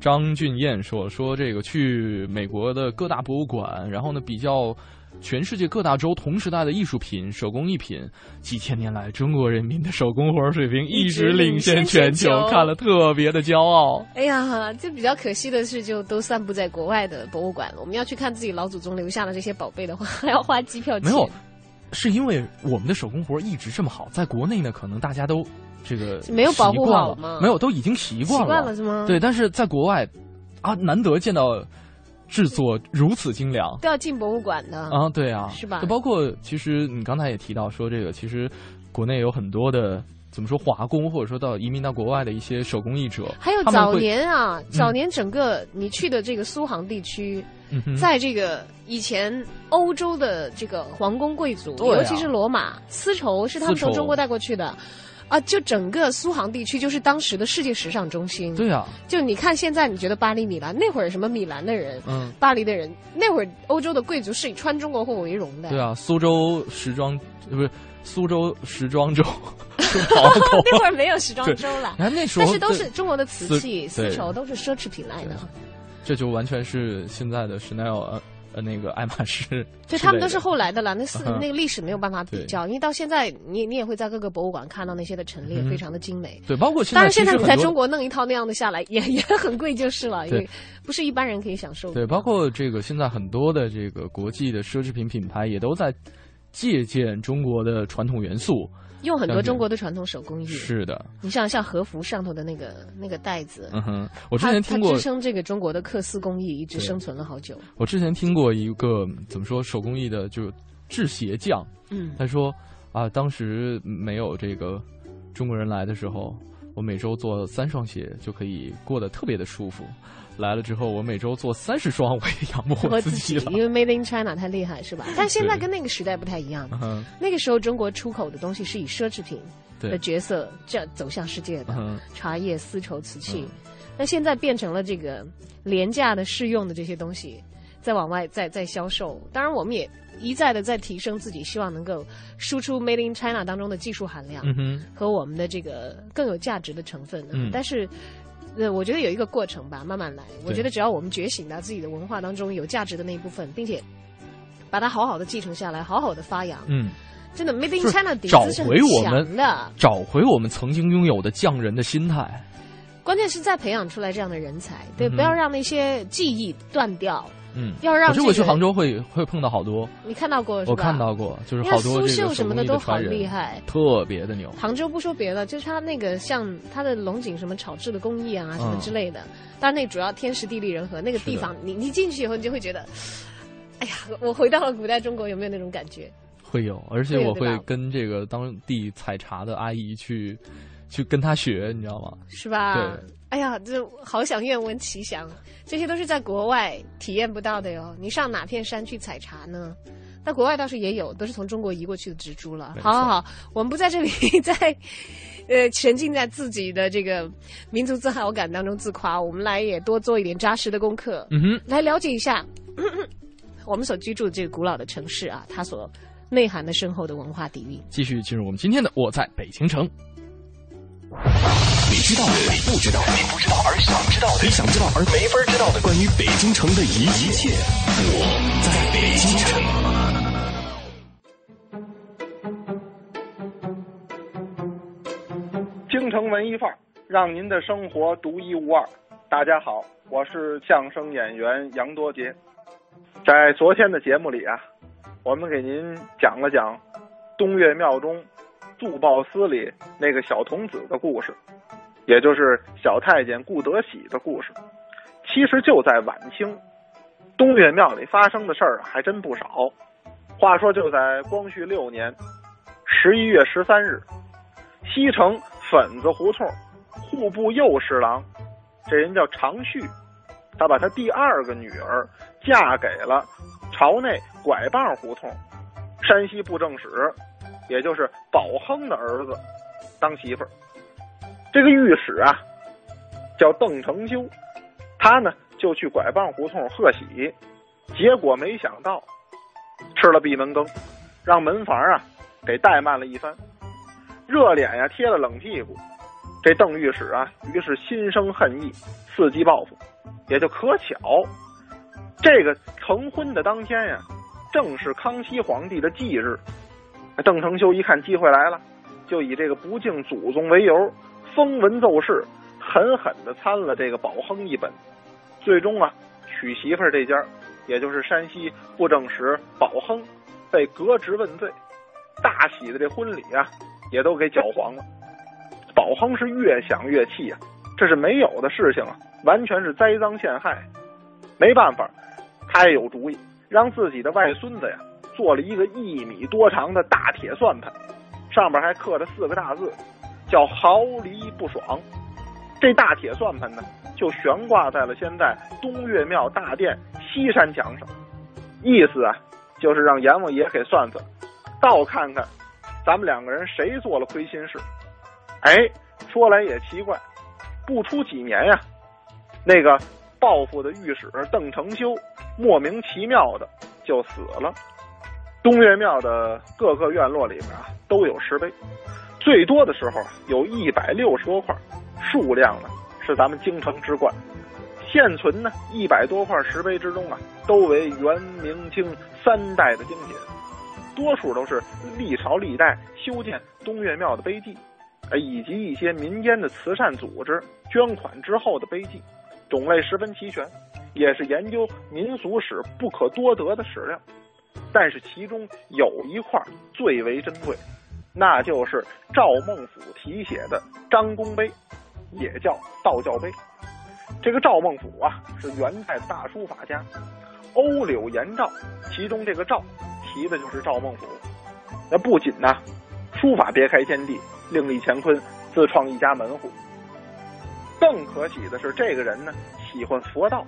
S2: 张俊彦说说这个去美国的各大博物馆，然后呢比较。全世界各大洲同时代的艺术品、手工艺品，几千年来中国人民的手工活水平一直领先全球，看了特别的骄傲。
S1: 哎呀，这比较可惜的是，就都散布在国外的博物馆了。我们要去看自己老祖宗留下的这些宝贝的话，还要花机票钱。
S2: 没有，是因为我们的手工活一直这么好，在国内呢，可能大家都这个
S1: 没有保护好吗？
S2: 没有，都已经习惯了，习
S1: 惯了是吗？
S2: 对，但是在国外啊，难得见到。制作如此精良，
S1: 都要进博物馆的
S2: 啊！对啊，
S1: 是吧？
S2: 就包括其实你刚才也提到说这个，其实国内有很多的怎么说华工，或者说到移民到国外的一些手工艺者，
S1: 还有早年啊，早年整个你去的这个苏杭地区，在这个以前欧洲的这个皇宫贵族，尤其是罗马丝绸是他们从中国带过去的。啊，就整个苏杭地区就是当时的世界时尚中心。
S2: 对啊，
S1: 就你看现在，你觉得巴黎、米兰那会儿什么米兰的人，嗯，巴黎的人，那会儿欧洲的贵族是以穿中国货为荣的。
S2: 对啊，苏州时装不是苏州时装周，
S1: 那会儿没有时装周了。
S2: 那时候，
S1: 但是都是中国的瓷器、丝绸，都是奢侈品来的。
S2: 这就完全是现在的 Chanel。呃，那个爱马仕，
S1: 对他们都是后来的了。那四那个历史没有办法比较，因为到现在，你你也会在各个博物馆看到那些的陈列，非常的精美。
S2: 对，包括
S1: 当然现
S2: 在
S1: 你在中国弄一套那样的下来，也也很贵就是了，因为不是一般人可以享受。
S2: 对，包括这个现在很多的这个国际的奢侈品品牌也都在借鉴中国的传统元素。
S1: 用很多中国的传统手工艺，
S2: 是的。
S1: 你像像和服上头的那个那个袋子，
S2: 嗯哼，我之前听过，
S1: 它支撑这个中国的缂丝工艺一直生存了好久。
S2: 我之前听过一个怎么说手工艺的，就制鞋匠，嗯，他说啊，当时没有这个中国人来的时候，我每周做三双鞋就可以过得特别的舒服。来了之后，我每周做三十双，我也养不活自己了。
S1: 因为 Made in China 太厉害，是吧？但现在跟那个时代不太一样。那个时候中国出口的东西是以奢侈品的角色这样走向世界的，茶叶、丝绸、瓷器。那现在变成了这个廉价的、适用的这些东西，在往外在在销售。当然，我们也一再的在提升自己，希望能够输出 Made in China 当中的技术含量和我们的这个更有价值的成分。但是。呃，我觉得有一个过程吧，慢慢来。我觉得只要我们觉醒到自己的文化当中有价值的那一部分，并且把它好好的继承下来，好好的发扬。嗯，真的，Made in China 底子是很强的。
S2: 找回我们曾经拥有的匠人的心态。
S1: 关键是再培养出来这样的人才，对，不要让那些技艺断掉。
S2: 嗯，
S1: 要让。可
S2: 是我去杭州会会碰到好多。
S1: 你看到过？
S2: 我看到过，就是好多
S1: 苏绣什么
S2: 的
S1: 都好厉害，
S2: 特别的牛。
S1: 杭州不说别的，就是它那个像它的龙井什么炒制的工艺啊，什么之类的。当然，那主要天时地利人和，那个地方，你你进去以后，你就会觉得，哎呀，我回到了古代中国，有没有那种感觉？
S2: 会有，而且我会跟这个当地采茶的阿姨去去跟她学，你知道吗？
S1: 是吧？
S2: 对。
S1: 哎呀，这好想愿闻其详，这些都是在国外体验不到的哟。你上哪片山去采茶呢？在国外倒是也有，都是从中国移过去的植株了。好好好，我们不在这里在，呃，沉浸在自己的这个民族自豪感当中自夸，我们来也多做一点扎实的功课，嗯哼，来了解一下 我们所居住的这个古老的城市啊，它所内涵的深厚的文化底蕴。
S2: 继续进入我们今天的《我在北京城》。
S3: 你知道的，你不知道，你不知道而想知道的，你想知道而没法知道的，关于北京城的一一切，我在北京城。
S9: 京城文艺范儿，让您的生活独一无二。大家好，我是相声演员杨多杰。在昨天的节目里啊，我们给您讲了讲东岳庙中杜报司里那个小童子的故事，也就是小太监顾德喜的故事。其实就在晚清，东岳庙里发生的事儿还真不少。话说就在光绪六年十一月十三日，西城粉子胡同户部右侍郎，这人叫常旭，他把他第二个女儿嫁给了朝内拐棒胡同山西布政使，也就是宝亨的儿子当媳妇儿。这个御史啊，叫邓成修。他呢就去拐棒胡同贺喜，结果没想到吃了闭门羹，让门房啊给怠慢了一番，热脸呀贴了冷屁股。这邓御史啊，于是心生恨意，伺机报复。也就可巧，这个成婚的当天呀，正是康熙皇帝的忌日。邓承修一看机会来了，就以这个不敬祖宗为由，封文奏事。狠狠的参了这个宝亨一本，最终啊，娶媳妇这家，也就是山西布政使宝亨，被革职问罪，大喜的这婚礼啊，也都给搅黄了。宝亨是越想越气啊，这是没有的事情啊，完全是栽赃陷害。没办法，他也有主意，让自己的外孙子呀，做了一个一米多长的大铁算盘，上边还刻着四个大字，叫“毫厘不爽”。这大铁算盘呢，就悬挂在了现在东岳庙大殿西山墙上，意思啊，就是让阎王爷给算算，倒看看咱们两个人谁做了亏心事。哎，说来也奇怪，不出几年呀，那个报复的御史邓承修莫名其妙的就死了。东岳庙的各个院落里边啊，都有石碑，最多的时候有一百六十多块。数量呢是咱们京城之冠，现存呢一百多块石碑之中啊，都为元明清三代的精品，多数都是历朝历代修建东岳庙的碑记，以及一些民间的慈善组织捐款之后的碑记，种类十分齐全，也是研究民俗史不可多得的史料。但是其中有一块最为珍贵，那就是赵孟俯题写的张公碑。也叫道教碑。这个赵孟俯啊，是元代的大书法家，欧柳颜赵，其中这个赵提的就是赵孟俯。那不仅呢，书法别开天地，另立乾坤，自创一家门户。更可喜的是，这个人呢，喜欢佛道，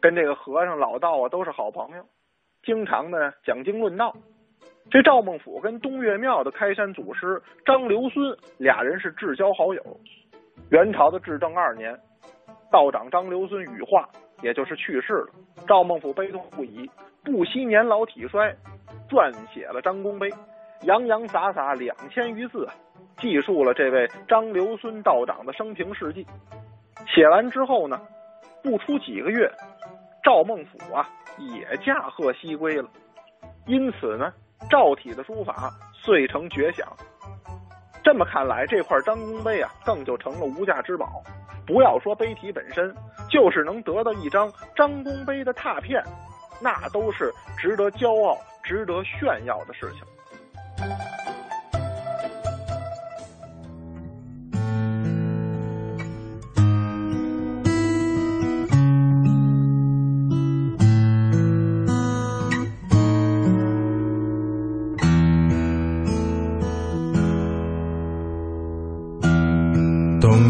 S9: 跟这个和尚老道啊都是好朋友，经常呢讲经论道。这赵孟俯跟东岳庙的开山祖师张留孙俩人是至交好友。元朝的至正二年，道长张留孙羽化，也就是去世了。赵孟俯悲痛不已，不惜年老体衰，撰写了张公碑，洋洋洒洒两千余字，记述了这位张留孙道长的生平事迹。写完之后呢，不出几个月，赵孟俯啊也驾鹤西归了。因此呢，赵体的书法遂成绝响。这么看来，这块张公碑啊，更就成了无价之宝。不要说碑体本身，就是能得到一张张公碑的拓片，那都是值得骄傲、值得炫耀的事情。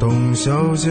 S10: 董小姐。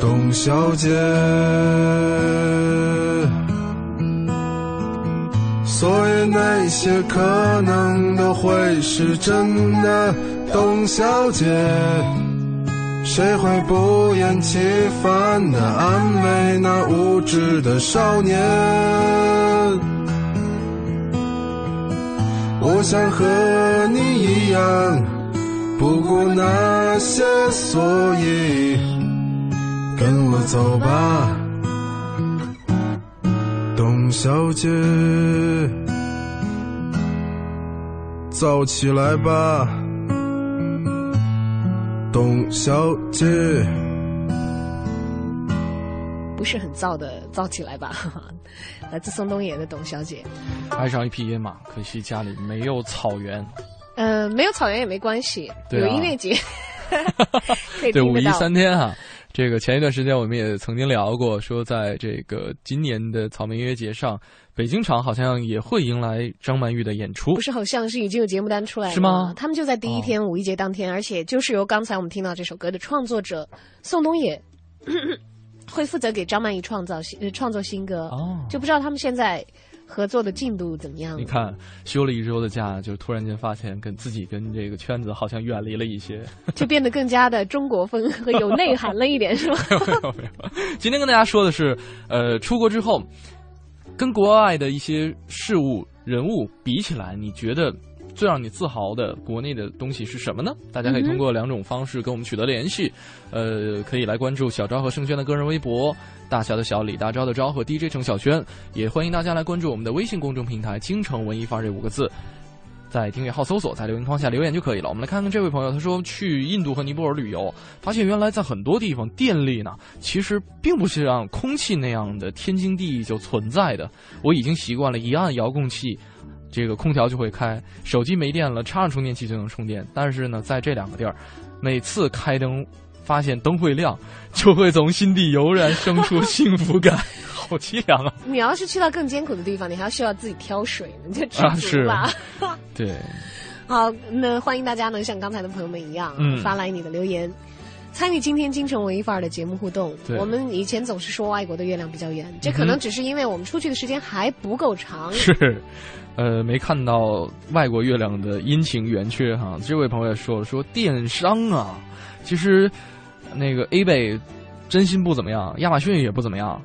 S10: 董小姐，所以那些可能都会是真的。董小姐，谁会不厌其烦地安慰那无知的少年？我想和你一样，不顾那些所以。跟我走吧，董小姐，燥起来吧，董小姐。
S1: 不是很燥的，燥起来吧，来自宋冬野的董小姐。
S2: 爱上一匹野马，可惜家里没有草原。
S1: 嗯，没有草原也没关系，有音乐节。
S2: 对，五一三天哈。这个前一段时间我们也曾经聊过，说在这个今年的草莓音乐节上，北京场好像也会迎来张曼玉的演出。
S1: 不是，好像是已经有节目单出来了。
S2: 是吗？
S1: 他们就在第一天五一节当天，而且就是由刚才我们听到这首歌的创作者宋冬野 会负责给张曼玉创造新创作新歌。哦，就不知道他们现在。合作的进度怎么样？
S2: 你看，休了一周的假，就突然间发现跟自己跟这个圈子好像远离了一些，
S1: 就变得更加的中国风和有内涵了一点，是吧？
S2: 没有没有。今天跟大家说的是，呃，出国之后，跟国外的一些事物、人物比起来，你觉得？最让你自豪的国内的东西是什么呢？大家可以通过两种方式跟我们取得联系，呃，可以来关注小昭和盛轩的个人微博，大小的小李大钊的昭和 DJ 程小轩，也欢迎大家来关注我们的微信公众平台“京城文艺范儿”这五个字，在订阅号搜索，在留言框下留言就可以了。我们来看看这位朋友，他说去印度和尼泊尔旅游，发现原来在很多地方电力呢，其实并不是像空气那样的天经地义就存在的。我已经习惯了一按遥控器。这个空调就会开，手机没电了，插上充电器就能充电。但是呢，在这两个地儿，每次开灯发现灯会亮，就会从心底油然生出幸福感，好凄凉啊！
S1: 你要是去到更艰苦的地方，你还要需要自己挑水，你就知足吧。
S2: 对，
S1: 好，那欢迎大家呢，像刚才的朋友们一样，发来你的留言。参与今天京城文艺范儿的节目互动。我们以前总是说外国的月亮比较圆，这可能只是因为我们出去的时间还不够长。
S2: 是，呃，没看到外国月亮的阴晴圆缺哈。这位朋友也说了说电商啊，其实那个 A 贝真心不怎么样，亚马逊也不怎么样。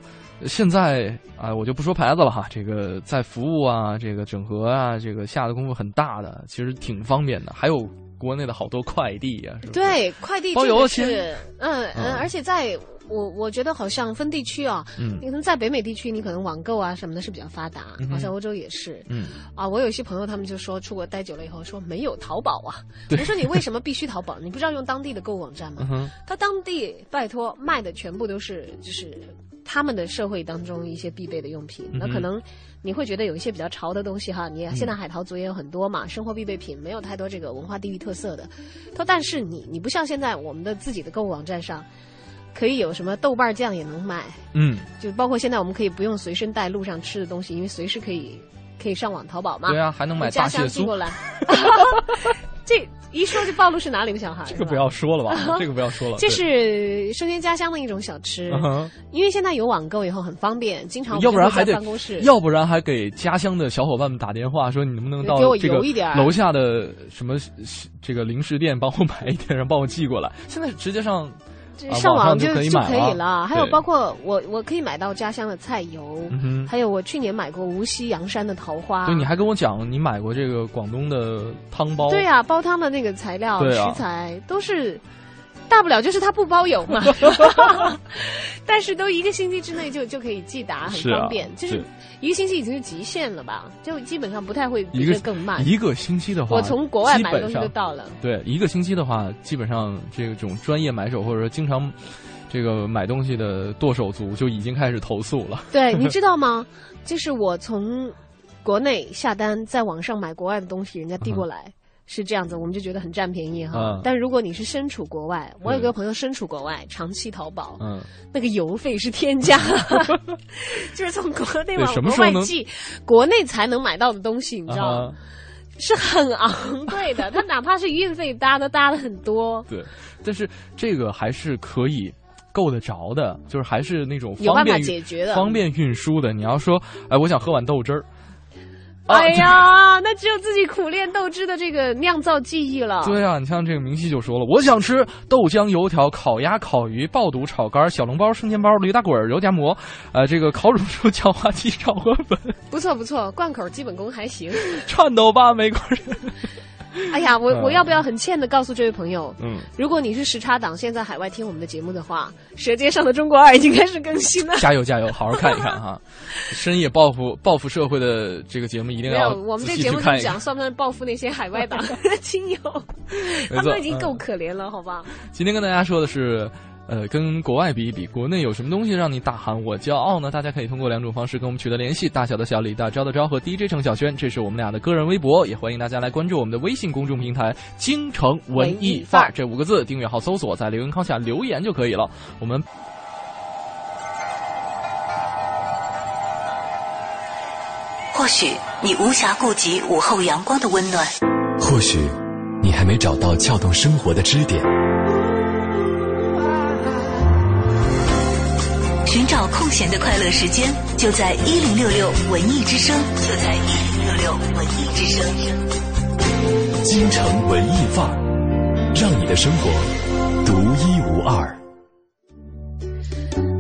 S2: 现在啊，我就不说牌子了哈。这个在服务啊，这个整合啊，这个下的功夫很大的，其实挺方便的。还有。国内的好多快递呀，是吧？
S1: 对，快递
S2: 包邮
S1: 是，嗯嗯，而且在我我觉得好像分地区啊，嗯，你可能在北美地区，你可能网购啊什么的是比较发达，好像欧洲也是，嗯，啊，我有一些朋友他们就说出国待久了以后说没有淘宝啊，我说你为什么必须淘宝？你不知道用当地的购物网站吗？他当地拜托卖的全部都是就是他们的社会当中一些必备的用品，那可能。你会觉得有一些比较潮的东西哈，你现在海淘族也有很多嘛，生活必备品没有太多这个文化地域特色的。他但是你你不像现在我们的自己的购物网站上，可以有什么豆瓣酱也能买，
S2: 嗯，
S1: 就包括现在我们可以不用随身带路上吃的东西，因为随时可以可以上网淘宝嘛。
S2: 对啊，还能买大蟹
S1: 寄过来。这。一说就暴露是哪里的小孩，
S2: 这个不要说了吧，这个不要说了。
S1: 这是生鲜家乡的一种小吃，因为现在有网购以后很方便，经常
S2: 要不然还得
S1: 办公室，
S2: 要不然还给家乡的小伙伴们打电话说你能不能到这个楼下的什么这个零食店帮我买一点，然后帮我寄过来。现在直接上。
S1: 上网就
S2: 就
S1: 可以了，还有包括我我可以买到家乡的菜油，还有我去年买过无锡阳山的桃花。
S2: 对，你还跟我讲你买过这个广东的汤包。
S1: 对呀，煲汤的那个材料食材都是。大不了就是他不包邮嘛，但是都一个星期之内就就可以寄达，很方便。就是一个星期已经是极限了吧？就基本上不太会比这更慢。
S2: 一个星期的话，
S1: 我从国外买东西就到了。
S2: 对，一个星期的话，基本上这种专业买手或者说经常这个买东西的剁手族就已经开始投诉了。
S1: 对，你知道吗？就是我从国内下单，在网上买国外的东西，人家递过来。是这样子，我们就觉得很占便宜哈。但如果你是身处国外，我有个朋友身处国外，长期淘宝，嗯那个邮费是天价，就是从国内往国外寄，国内才能买到的东西，你知道吗？是很昂贵的。它哪怕是运费搭都搭了很多。
S2: 对，但是这个还是可以够得着的，就是还是那种方便
S1: 解决的、
S2: 方便运输的。你要说，哎，我想喝碗豆汁儿。
S1: 哎呀，那只有自己苦练豆汁的这个酿造技艺了。
S2: 对啊，你像这个明熙就说了，我想吃豆浆、油条、烤鸭、烤鱼、爆肚、炒肝、小笼包、生煎包、驴打滚、肉夹馍，呃，这个烤乳猪、叫花鸡、炒河粉。
S1: 不错不错，贯口基本功还行。
S2: 颤抖吧，美国人。
S1: 哎呀，我我要不要很欠的告诉这位朋友，嗯，如果你是时差党，现在海外听我们的节目的话，《舌尖上的中国二》已经开始更新了。
S2: 加油加油，好好看一看哈！深夜报复报复社会的这个节目一定要
S1: 我们这节目怎么讲？算不算报复那些海外党亲友？他们已经够可怜了，好吧？
S2: 今天跟大家说的是。呃，跟国外比一比，国内有什么东西让你大喊我骄傲呢？大家可以通过两种方式跟我们取得联系：大小的小李，大招的招和 DJ 程小轩，这是我们俩的个人微博，也欢迎大家来关注我们的微信公众平台“京城文艺范儿”这五个字，订阅号搜索，在留言框下留言就可以了。我们
S5: 或许你无暇顾及午后阳光的温暖，
S3: 或许你还没找到撬动生活的支点。
S5: 空闲的快乐时间，就在一零六六文艺之声。就在一零六六文艺之声。
S3: 京城文艺范儿，让你的生活独一无二。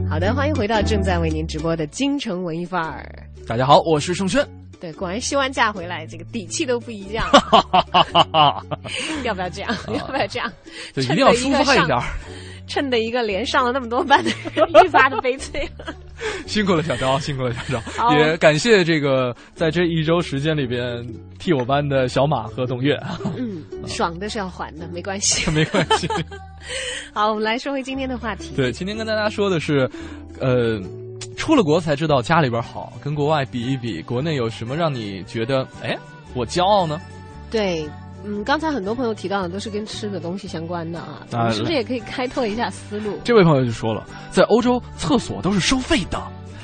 S1: 好的，欢迎回到正在为您直播的京城文艺范儿。
S2: 大家好，我是盛轩。
S1: 对，果然休完假回来，这个底气都不一样。要不要这样？要不要这样？
S2: 就一定要舒服一点。
S1: 衬的一个连上了那么多班的人愈发的悲催。
S2: 辛苦了小昭，辛苦了小昭，也感谢这个在这一周时间里边替我班的小马和董月。
S1: 嗯，爽的是要还的，没关系，
S2: 没关系。
S1: 好，我们来说回今天的话题。
S2: 对，今天跟大家说的是，呃，出了国才知道家里边好，跟国外比一比，国内有什么让你觉得哎，我骄傲呢？
S1: 对。嗯，刚才很多朋友提到的都是跟吃的东西相关的啊，我们是不是也可以开拓一下思路？
S2: 这位朋友就说了，在欧洲厕所都是收费的，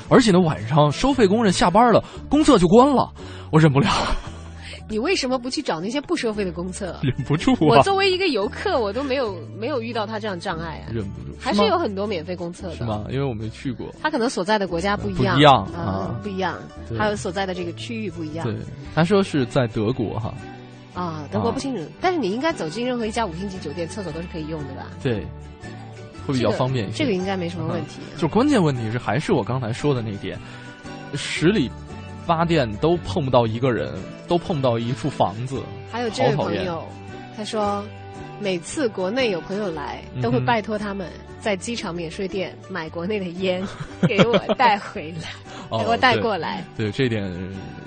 S2: 而且呢晚上收费工人下班了，公厕就关了，我忍不了。
S1: 你为什么不去找那些不收费的公厕？
S2: 忍不住啊！
S1: 我作为一个游客，我都没有没有遇到他这样障碍啊。
S2: 忍不住，
S1: 还是有很多免费公厕的，
S2: 是吗？因为我没去过。
S1: 他可能所在的国家不
S2: 一
S1: 样，
S2: 不一样
S1: 啊，不一样，还有所在的这个区域不一样。
S2: 对，他说是在德国哈。
S1: 啊，德国不清楚，但是你应该走进任何一家五星级酒店，厕所都是可以用的吧？
S2: 对，会比较方便一些。
S1: 这个应该没什么问题。
S2: 就关键问题是，还是我刚才说的那点，十里八店都碰不到一个人，都碰不到一处房子。
S1: 还有这位朋友，他说，每次国内有朋友来，都会拜托他们在机场免税店买国内的烟，给我带回来，给我带过来。
S2: 对，这点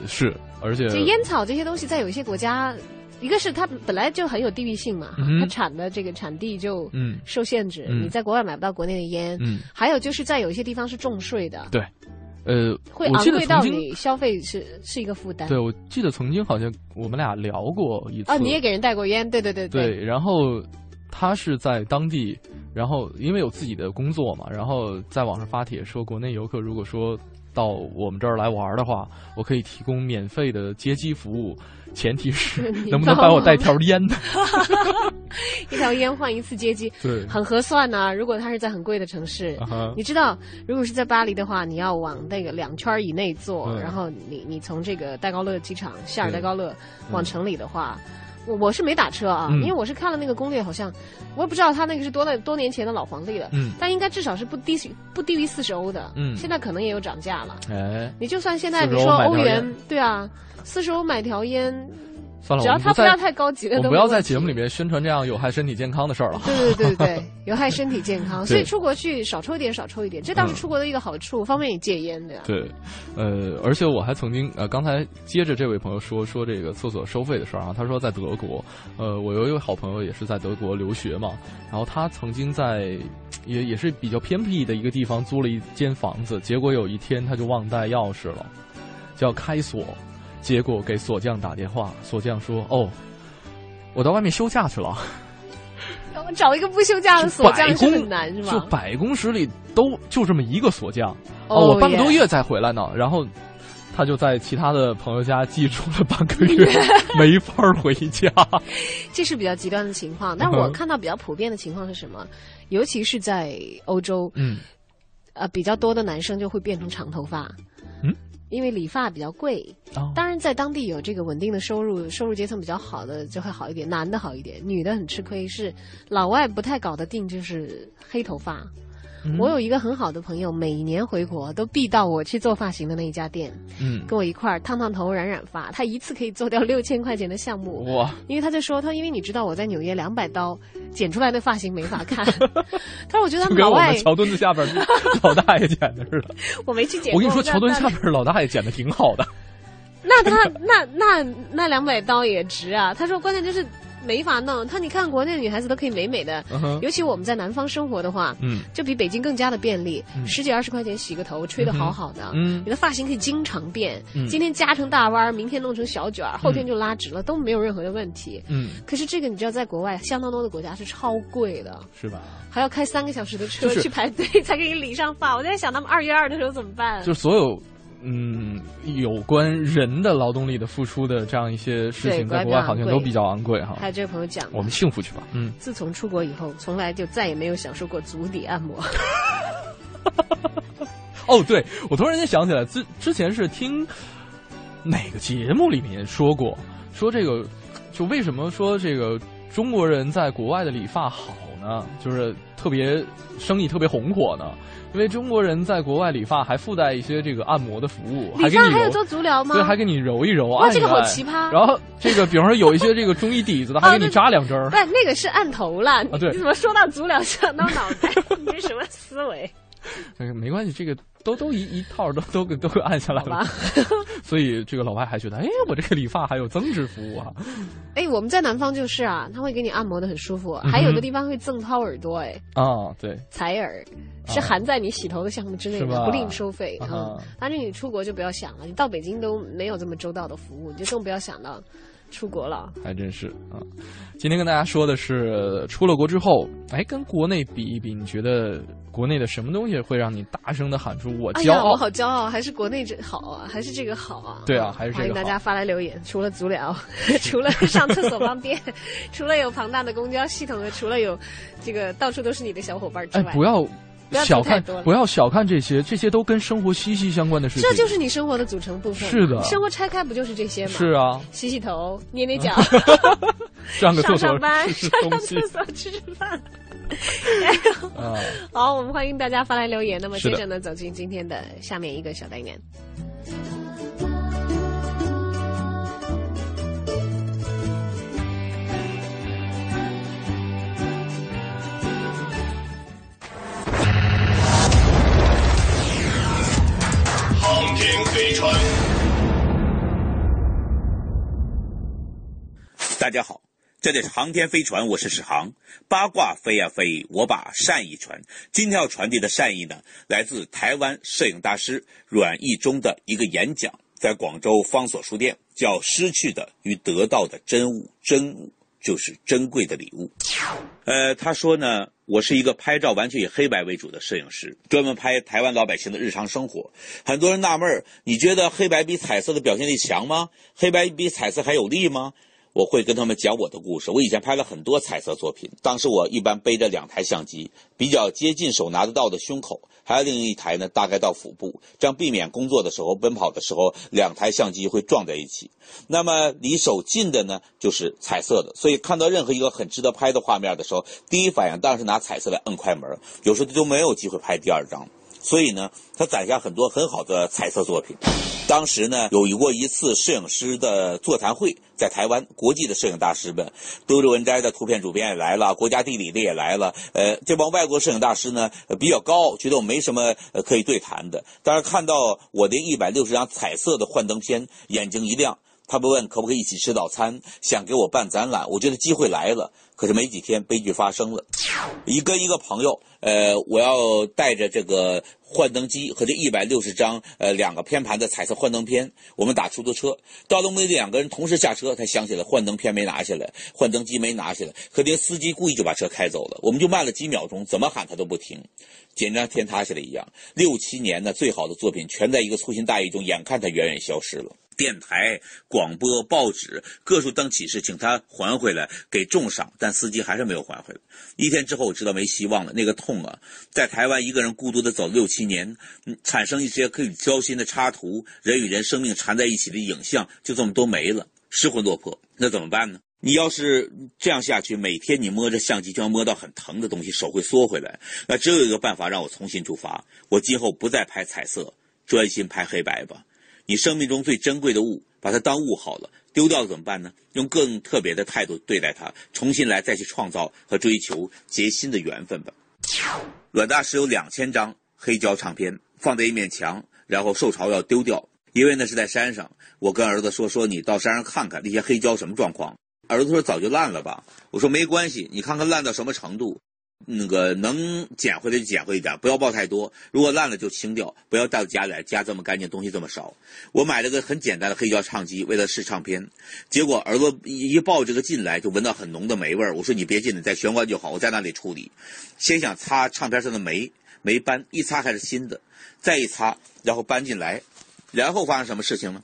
S2: 是，而且
S1: 就烟草这些东西，在有一些国家。一个是它本来就很有地域性嘛，它产的这个产地就受限制，你在国外买不到国内的烟。嗯还有就是在有一些地方是重税的。
S2: 对，呃，
S1: 会昂贵到你消费是是一个负担。
S2: 对，我记得曾经好像我们俩聊过一次。
S1: 哦，你也给人带过烟？对对对
S2: 对。对，然后他是在当地，然后因为有自己的工作嘛，然后在网上发帖说，国内游客如果说到我们这儿来玩的话，我可以提供免费的接机服务。前提是能不能帮我带条烟呢？
S1: 一条烟换一次接机，
S2: 对，
S1: 很合算呢。如果他是在很贵的城市，你知道，如果是在巴黎的话，你要往那个两圈以内坐，然后你你从这个戴高乐机场夏尔戴高乐往城里的话，我我是没打车啊，因为我是看了那个攻略，好像我也不知道他那个是多大多年前的老皇帝了，嗯，但应该至少是不低不低于四十欧的，嗯，现在可能也有涨价了，哎，你就算现在比如说欧元，对啊。四十欧买条烟，
S2: 算了，
S1: 只要它不要太高级的，
S2: 我不要在节目里面宣传这样有害身体健康的事儿了。
S1: 对对对对，有害身体健康，所以出国去少抽一点，少抽一点，这倒是出国的一个好处，方便你戒烟的。
S2: 对，呃，而且我还曾经呃，刚才接着这位朋友说说这个厕所收费的事儿啊，他说在德国，呃，我有一位好朋友也是在德国留学嘛，然后他曾经在也也是比较偏僻的一个地方租了一间房子，结果有一天他就忘带钥匙了，就要开锁。结果给锁匠打电话，锁匠说：“哦，我到外面休假去了。
S1: 我 找一个不休假的锁匠是很难，是吗？
S2: 就百公尺里都就这么一个锁匠，哦，我半个多月才回来呢。然后他就在其他的朋友家寄住了半个月，没法回家。
S1: 这是比较极端的情况，但我看到比较普遍的情况是什么？尤其是在欧洲，嗯，呃，比较多的男生就会变成长头发。”因为理发比较贵，当然在当地有这个稳定的收入，收入阶层比较好的就会好一点，男的好一点，女的很吃亏，是老外不太搞得定，就是黑头发。我有一个很好的朋友，每年回国都必到我去做发型的那一家店，嗯，跟我一块儿烫烫头、染染发。他一次可以做掉六千块钱的项目，哇！因为他就说他，因为你知道我在纽约两百刀剪出来的发型没法看。他说我觉得他老外
S2: 桥墩子下边 老大爷剪的似的。
S1: 我没去剪。
S2: 我跟你说，桥墩下边老大爷剪的挺好的。
S1: 那他那那那两百刀也值啊！他说关键就是。没法弄，他你看国内的女孩子都可以美美的，尤其我们在南方生活的话，嗯，就比北京更加的便利，十几二十块钱洗个头，吹的好好的，嗯，你的发型可以经常变，今天夹成大弯，明天弄成小卷儿，后天就拉直了，都没有任何的问题，嗯。可是这个你知道，在国外相当多的国家是超贵的，
S2: 是吧？
S1: 还要开三个小时的车去排队才给你理上发，我在想他们二月二的时候怎么办？
S2: 就所有。嗯，有关人的劳动力的付出的这样一些事情，在国外好像都比较昂贵哈。
S1: 还有这位朋友讲，
S2: 我们幸福去吧。
S1: 嗯，自从出国以后，从来就再也没有享受过足底按摩。
S2: 哦，对，我突然间想起来，之之前是听哪个节目里面说过，说这个就为什么说这个中国人在国外的理发好呢？就是特别生意特别红火呢？因为中国人在国外理发还附带一些这个按摩的服务，
S1: 理发还有做足疗吗？
S2: 对，还给你揉一揉，
S1: 哇，这个好奇葩。
S2: 然后这个，比方说有一些这个中医底子的，还给你扎两针儿。
S1: 不，那个是按头了。啊，对。你怎么说到足疗想到脑袋？你这什么思维？
S2: 那 个没关系，这个。都都一一套都都给都给按下来了，所以这个老外还觉得，哎，我这个理发还有增值服务啊！
S1: 哎，我们在南方就是啊，他会给你按摩的很舒服，还有的地方会赠掏耳朵，哎，
S2: 啊，对，
S1: 采耳是含在你洗头的项目之内的，不另收费啊。反正你出国就不要想了，你到北京都没有这么周到的服务，你就更不要想到出国了，
S2: 还真是啊。今天跟大家说的是，出了国之后，哎，跟国内比一比，你觉得国内的什么东西会让你大声的喊出“我骄傲”？
S1: 我好骄傲，还是国内这好啊？还是这个好啊？
S2: 对啊，还是这个。
S1: 欢迎大家发来留言。除了足疗，除了上厕所方便，除了有庞大的公交系统，除了有这个到处都是你的小伙伴之外，
S2: 不要。小看不要小看这些，这些都跟生活息息相关的事情。
S1: 这就是你生活的组成部分。
S2: 是的，
S1: 生活拆开不就是这些吗？
S2: 是啊，
S1: 洗洗头，捏捏脚，
S2: 上个厕所，
S1: 上班，上上厕所，吃吃饭。好，我们欢迎大家发来留言。那么接着呢，走进今天的下面一个小单元。
S11: 航天飞船，大家好，这里是航天飞船，我是史航。八卦飞呀飞，我把善意传。今天要传递的善意呢，来自台湾摄影大师阮义忠的一个演讲，在广州方所书店，叫《失去的与得到的真物》，真物就是珍贵的礼物。呃，他说呢。我是一个拍照完全以黑白为主的摄影师，专门拍台湾老百姓的日常生活。很多人纳闷儿，你觉得黑白比彩色的表现力强吗？黑白比彩色还有力吗？我会跟他们讲我的故事。我以前拍了很多彩色作品，当时我一般背着两台相机，比较接近手拿得到的胸口，还有另一台呢，大概到腹部，这样避免工作的时候、奔跑的时候，两台相机会撞在一起。那么离手近的呢，就是彩色的。所以看到任何一个很值得拍的画面的时候，第一反应当然是拿彩色来摁快门，有时候就没有机会拍第二张。所以呢，他攒下很多很好的彩色作品。当时呢，有过一次摄影师的座谈会，在台湾，国际的摄影大师们，都市文斋的图片主编也来了，国家地理的也来了。呃，这帮外国摄影大师呢，比较高，觉得我没什么可以对谈的。但是看到我的一百六十张彩色的幻灯片，眼睛一亮。他们问可不可以一起吃早餐，想给我办展览。我觉得机会来了，可是没几天，悲剧发生了。一跟一个朋友，呃，我要带着这个幻灯机和这一百六十张呃两个偏盘的彩色幻灯片，我们打出租车到了目的地，两个人同时下车，才想起来幻灯片没拿下来，幻灯机没拿下来。可这司机故意就把车开走了，我们就慢了几秒钟，怎么喊他都不停，简直像天塌下来一样。六七年的最好的作品，全在一个粗心大意中，眼看他远远消失了。电台、广播、报纸各处登启事，请他还回来，给重赏。但司机还是没有还回来。一天之后，我知道没希望了。那个痛啊，在台湾一个人孤独的走六七年，产生一些可以交心的插图，人与人生命缠在一起的影像，就这么都没了，失魂落魄。那怎么办呢？你要是这样下去，每天你摸着相机就要摸到很疼的东西，手会缩回来。那只有一个办法，让我重新出发。我今后不再拍彩色，专心拍黑白吧。你生命中最珍贵的物，把它当物好了，丢掉了怎么办呢？用更特别的态度对待它，重新来，再去创造和追求结新的缘分吧。阮大师有两千张黑胶唱片放在一面墙，然后受潮要丢掉，因为那是在山上。我跟儿子说：“说你到山上看看那些黑胶什么状况。”儿子说：“早就烂了吧？”我说：“没关系，你看看烂到什么程度。”那个能捡回来就捡回一点，不要抱太多。如果烂了就清掉，不要带到家里来。家这么干净，东西这么少。我买了个很简单的黑胶唱机，为了试唱片。结果儿子一抱这个进来，就闻到很浓的霉味儿。我说你别进来，在玄关就好，我在那里处理。先想擦唱片上的霉，霉斑一擦还是新的，再一擦，然后搬进来，然后发生什么事情呢？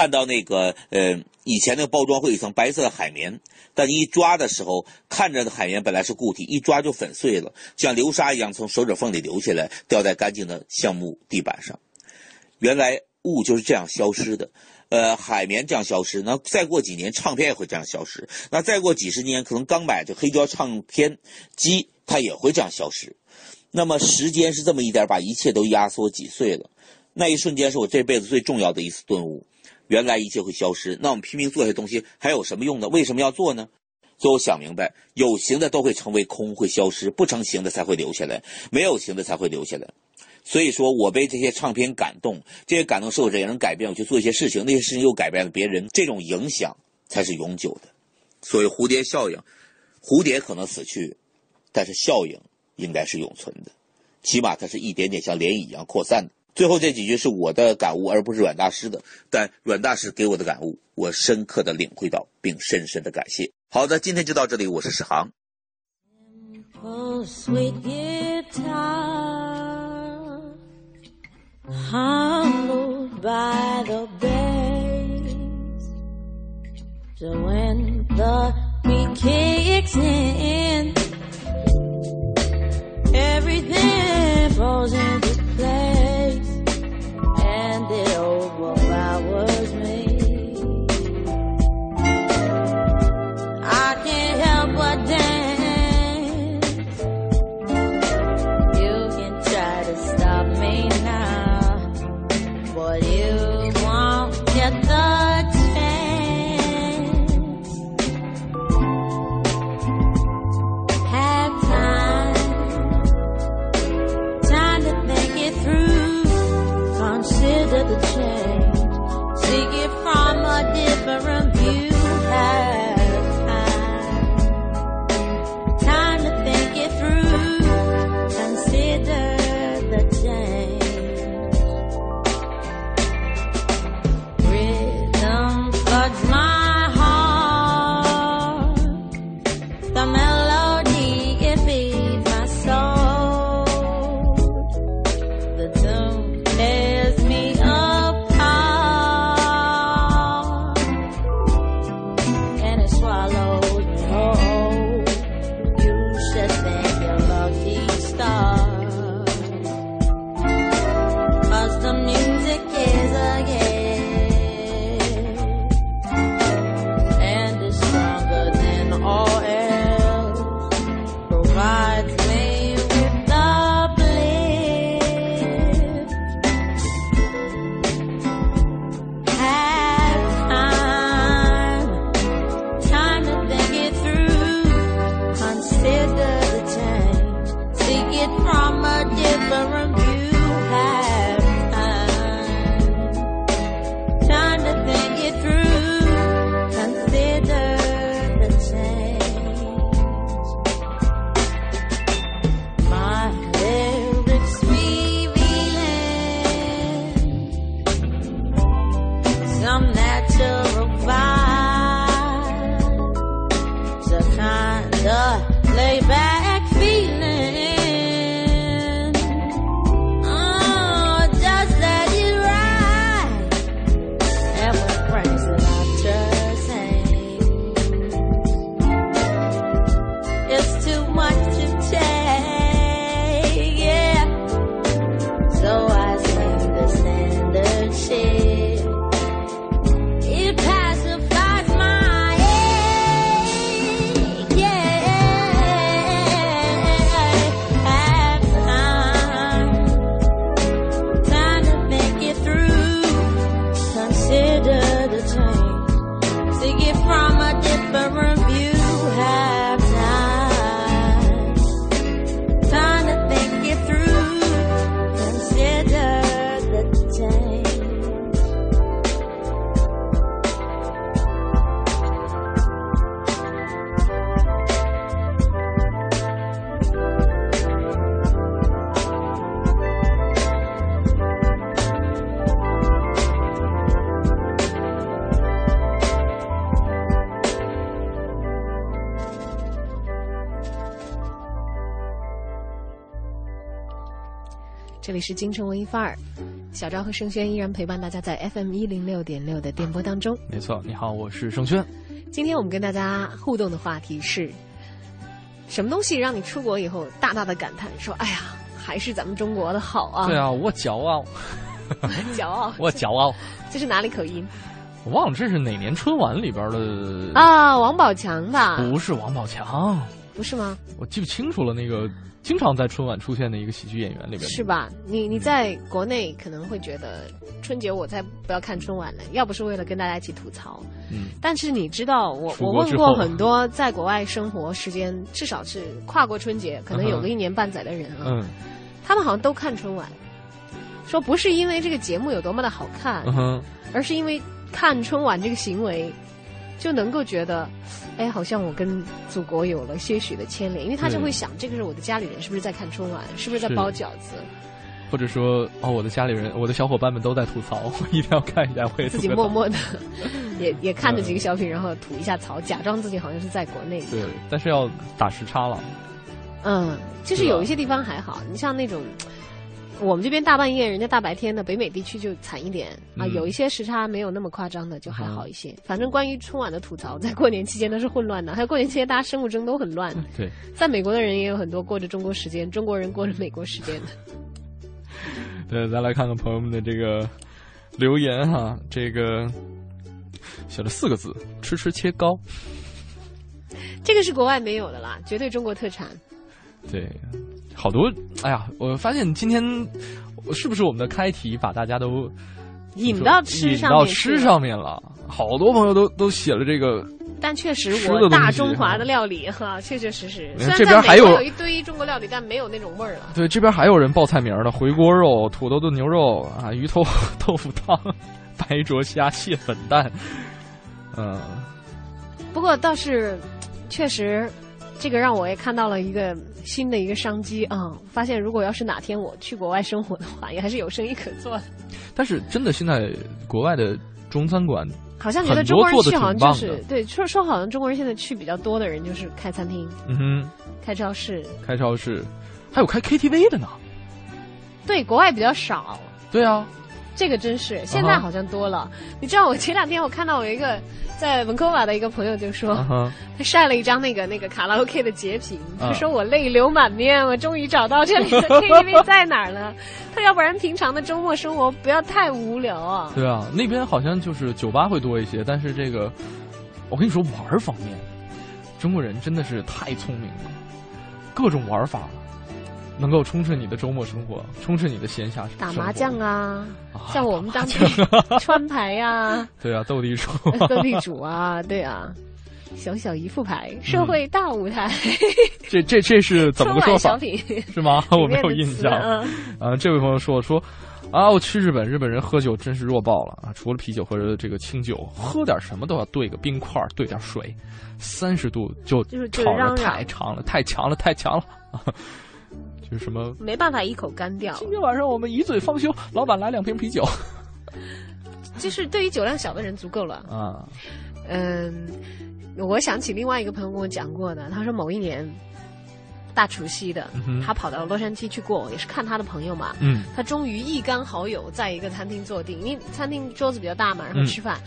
S11: 看到那个呃，以前那个包装会有一层白色的海绵。但你一抓的时候，看着的海绵本来是固体，一抓就粉碎了，像流沙一样从手指缝里流下来，掉在干净的橡木地板上。原来雾就是这样消失的，呃，海绵这样消失，那再过几年，唱片也会这样消失。那再过几十年，可能刚买这黑胶唱片机，它也会这样消失。那么时间是这么一点，把一切都压缩挤碎了。那一瞬间是我这辈子最重要的一次顿悟。原来一切会消失，那我们拼命做些东西还有什么用呢？为什么要做呢？所以我想明白，有形的都会成为空，会消失；不成形的才会留下来，没有形的才会留下来。所以说我被这些唱片感动，这些感动使我这人改变，我去做一些事情，那些事情又改变了别人，这种影响才是永久的。所谓蝴蝶效应，蝴蝶可能死去，但是效应应该是永存的，起码它是一点点像涟漪一样扩散的。
S12: 最后这几句是我的感悟，而不是阮大师的。但阮大师给我的感悟，我深刻的领会到，并深深的感谢。好的，今天就到这里，我是史航。
S1: 里是京城文艺范儿，小昭和盛轩依然陪伴大家在 FM 一零六点六的电波当中。
S2: 没错，你好，我是盛轩。
S1: 今天我们跟大家互动的话题是，什么东西让你出国以后大大的感叹说：“哎呀，还是咱们中国的好啊！”
S2: 对啊，我骄傲，
S1: 骄傲，
S2: 我骄傲。
S1: 这是哪里口音？
S2: 我忘了这是哪年春晚里边的
S1: 啊？王宝强吧？
S2: 不是王宝强，
S1: 不是吗？
S2: 我记不清楚了。那个经常在春晚出现的一个喜剧演员里边
S1: 是吧？你你在国内可能会觉得春节我才不要看春晚呢，要不是为了跟大家一起吐槽。
S2: 嗯，
S1: 但是你知道，我我问过很多在国外生活时间至少是跨过春节，可能有个一年半载的人啊，
S2: 嗯，
S1: 他们好像都看春晚，说不是因为这个节目有多么的好看，
S2: 嗯、
S1: 而是因为看春晚这个行为。就能够觉得，哎，好像我跟祖国有了些许的牵连，因为他就会想，这个是我的家里人，是不是在看春晚，是不是在包饺子？
S2: 或者说哦，我的家里人、我的小伙伴们都在吐槽，我 一定要看一下，我也
S1: 自己默默的 也也看着几个小品，然后吐一下槽，假装自己好像是在国内。
S2: 对，但是要打时差了。
S1: 嗯，其实有一些地方还好，你像那种。我们这边大半夜，人家大白天的，北美地区就惨一点啊。有一些时差没有那么夸张的，就还好一些。反正关于春晚的吐槽，在过年期间都是混乱的，还有过年期间大家生物钟都很乱。
S2: 对，
S1: 在美国的人也有很多过着中国时间，中国人过着美国时间的。
S2: 对，再来看看朋友们的这个留言哈，这个写了四个字：吃吃切糕。
S1: 这个是国外没有的啦，绝对中国特产。
S2: 对。好多，哎呀！我发现今天是不是我们的开题把大家都
S1: 引到吃
S2: 上面？引到吃上面了。好多朋友都都写了这个。
S1: 但确实，我大中华的料理哈，确确实实。
S2: 这边还有
S1: 有一堆中国料理，但没有那种味儿了。
S2: 对，这边还有人报菜名的：回锅肉、土豆炖牛肉啊、鱼头 豆腐汤、白灼虾、蟹粉蛋。嗯。
S1: 不过倒是，确实。这个让我也看到了一个新的一个商机啊！发现如果要是哪天我去国外生活的话，也还是有生意可做的。
S2: 但是真的，现在国外的中餐馆
S1: 好像觉得中国人去好像就是对说说好像中国人现在去比较多的人就是开餐厅，
S2: 嗯哼，
S1: 开超市，
S2: 开超市，还有开 KTV 的呢。
S1: 对，国外比较少。
S2: 对啊，
S1: 这个真是现在好像多了。你知道，我前两天我看到我一个。在文科瓦的一个朋友就说，他晒了一张那个那个卡拉 OK 的截屏，他说我泪流满面，我终于找到这里的 KTV 在哪儿了。他要不然平常的周末生活不要太无聊啊。
S2: 对啊，那边好像就是酒吧会多一些，但是这个我跟你说玩方面，中国人真的是太聪明了，各种玩法。能够充斥你的周末生活，充斥你的闲暇。
S1: 打麻将啊，像我们当地川牌呀，
S2: 对啊，斗地主，
S1: 斗地主啊，对啊，小小一副牌，社会大舞台。
S2: 这这这是怎么个说法？
S1: 小品
S2: 是吗？我没有印象。啊，这位朋友说说啊，我去日本，日本人喝酒真是弱爆了啊！除了啤酒或者这个清酒，喝点什么都要兑个冰块，兑点水，三十度就就是炒的太长了，太强了，太强了啊！就什么
S1: 没办法一口干掉。
S2: 今天晚上我们一醉方休，老板来两瓶啤酒。
S1: 就是对于酒量小的人足够了啊。嗯，我想起另外一个朋友跟我讲过的，他说某一年大除夕的，他跑到洛杉矶去过，也是看他的朋友嘛。嗯。他终于一干好友在一个餐厅坐定，因为餐厅桌子比较大嘛，然后吃饭。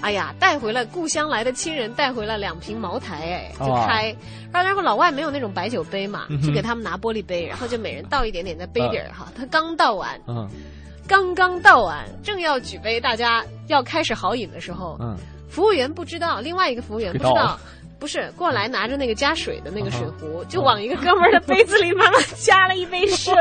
S1: 哎呀，带回了故乡来的亲人带回了两瓶茅台，哎，就开，然后然后老外没有那种白酒杯嘛，就给他们拿玻璃杯，然后就每人倒一点点在杯底儿哈。他刚倒完，嗯，刚刚倒完，正要举杯，大家要开始豪饮的时候，嗯，服务员不知道，另外一个服务员不知道。不是过来拿着那个加水的那个水壶，就往一个哥们儿的杯子里慢慢加了一杯水。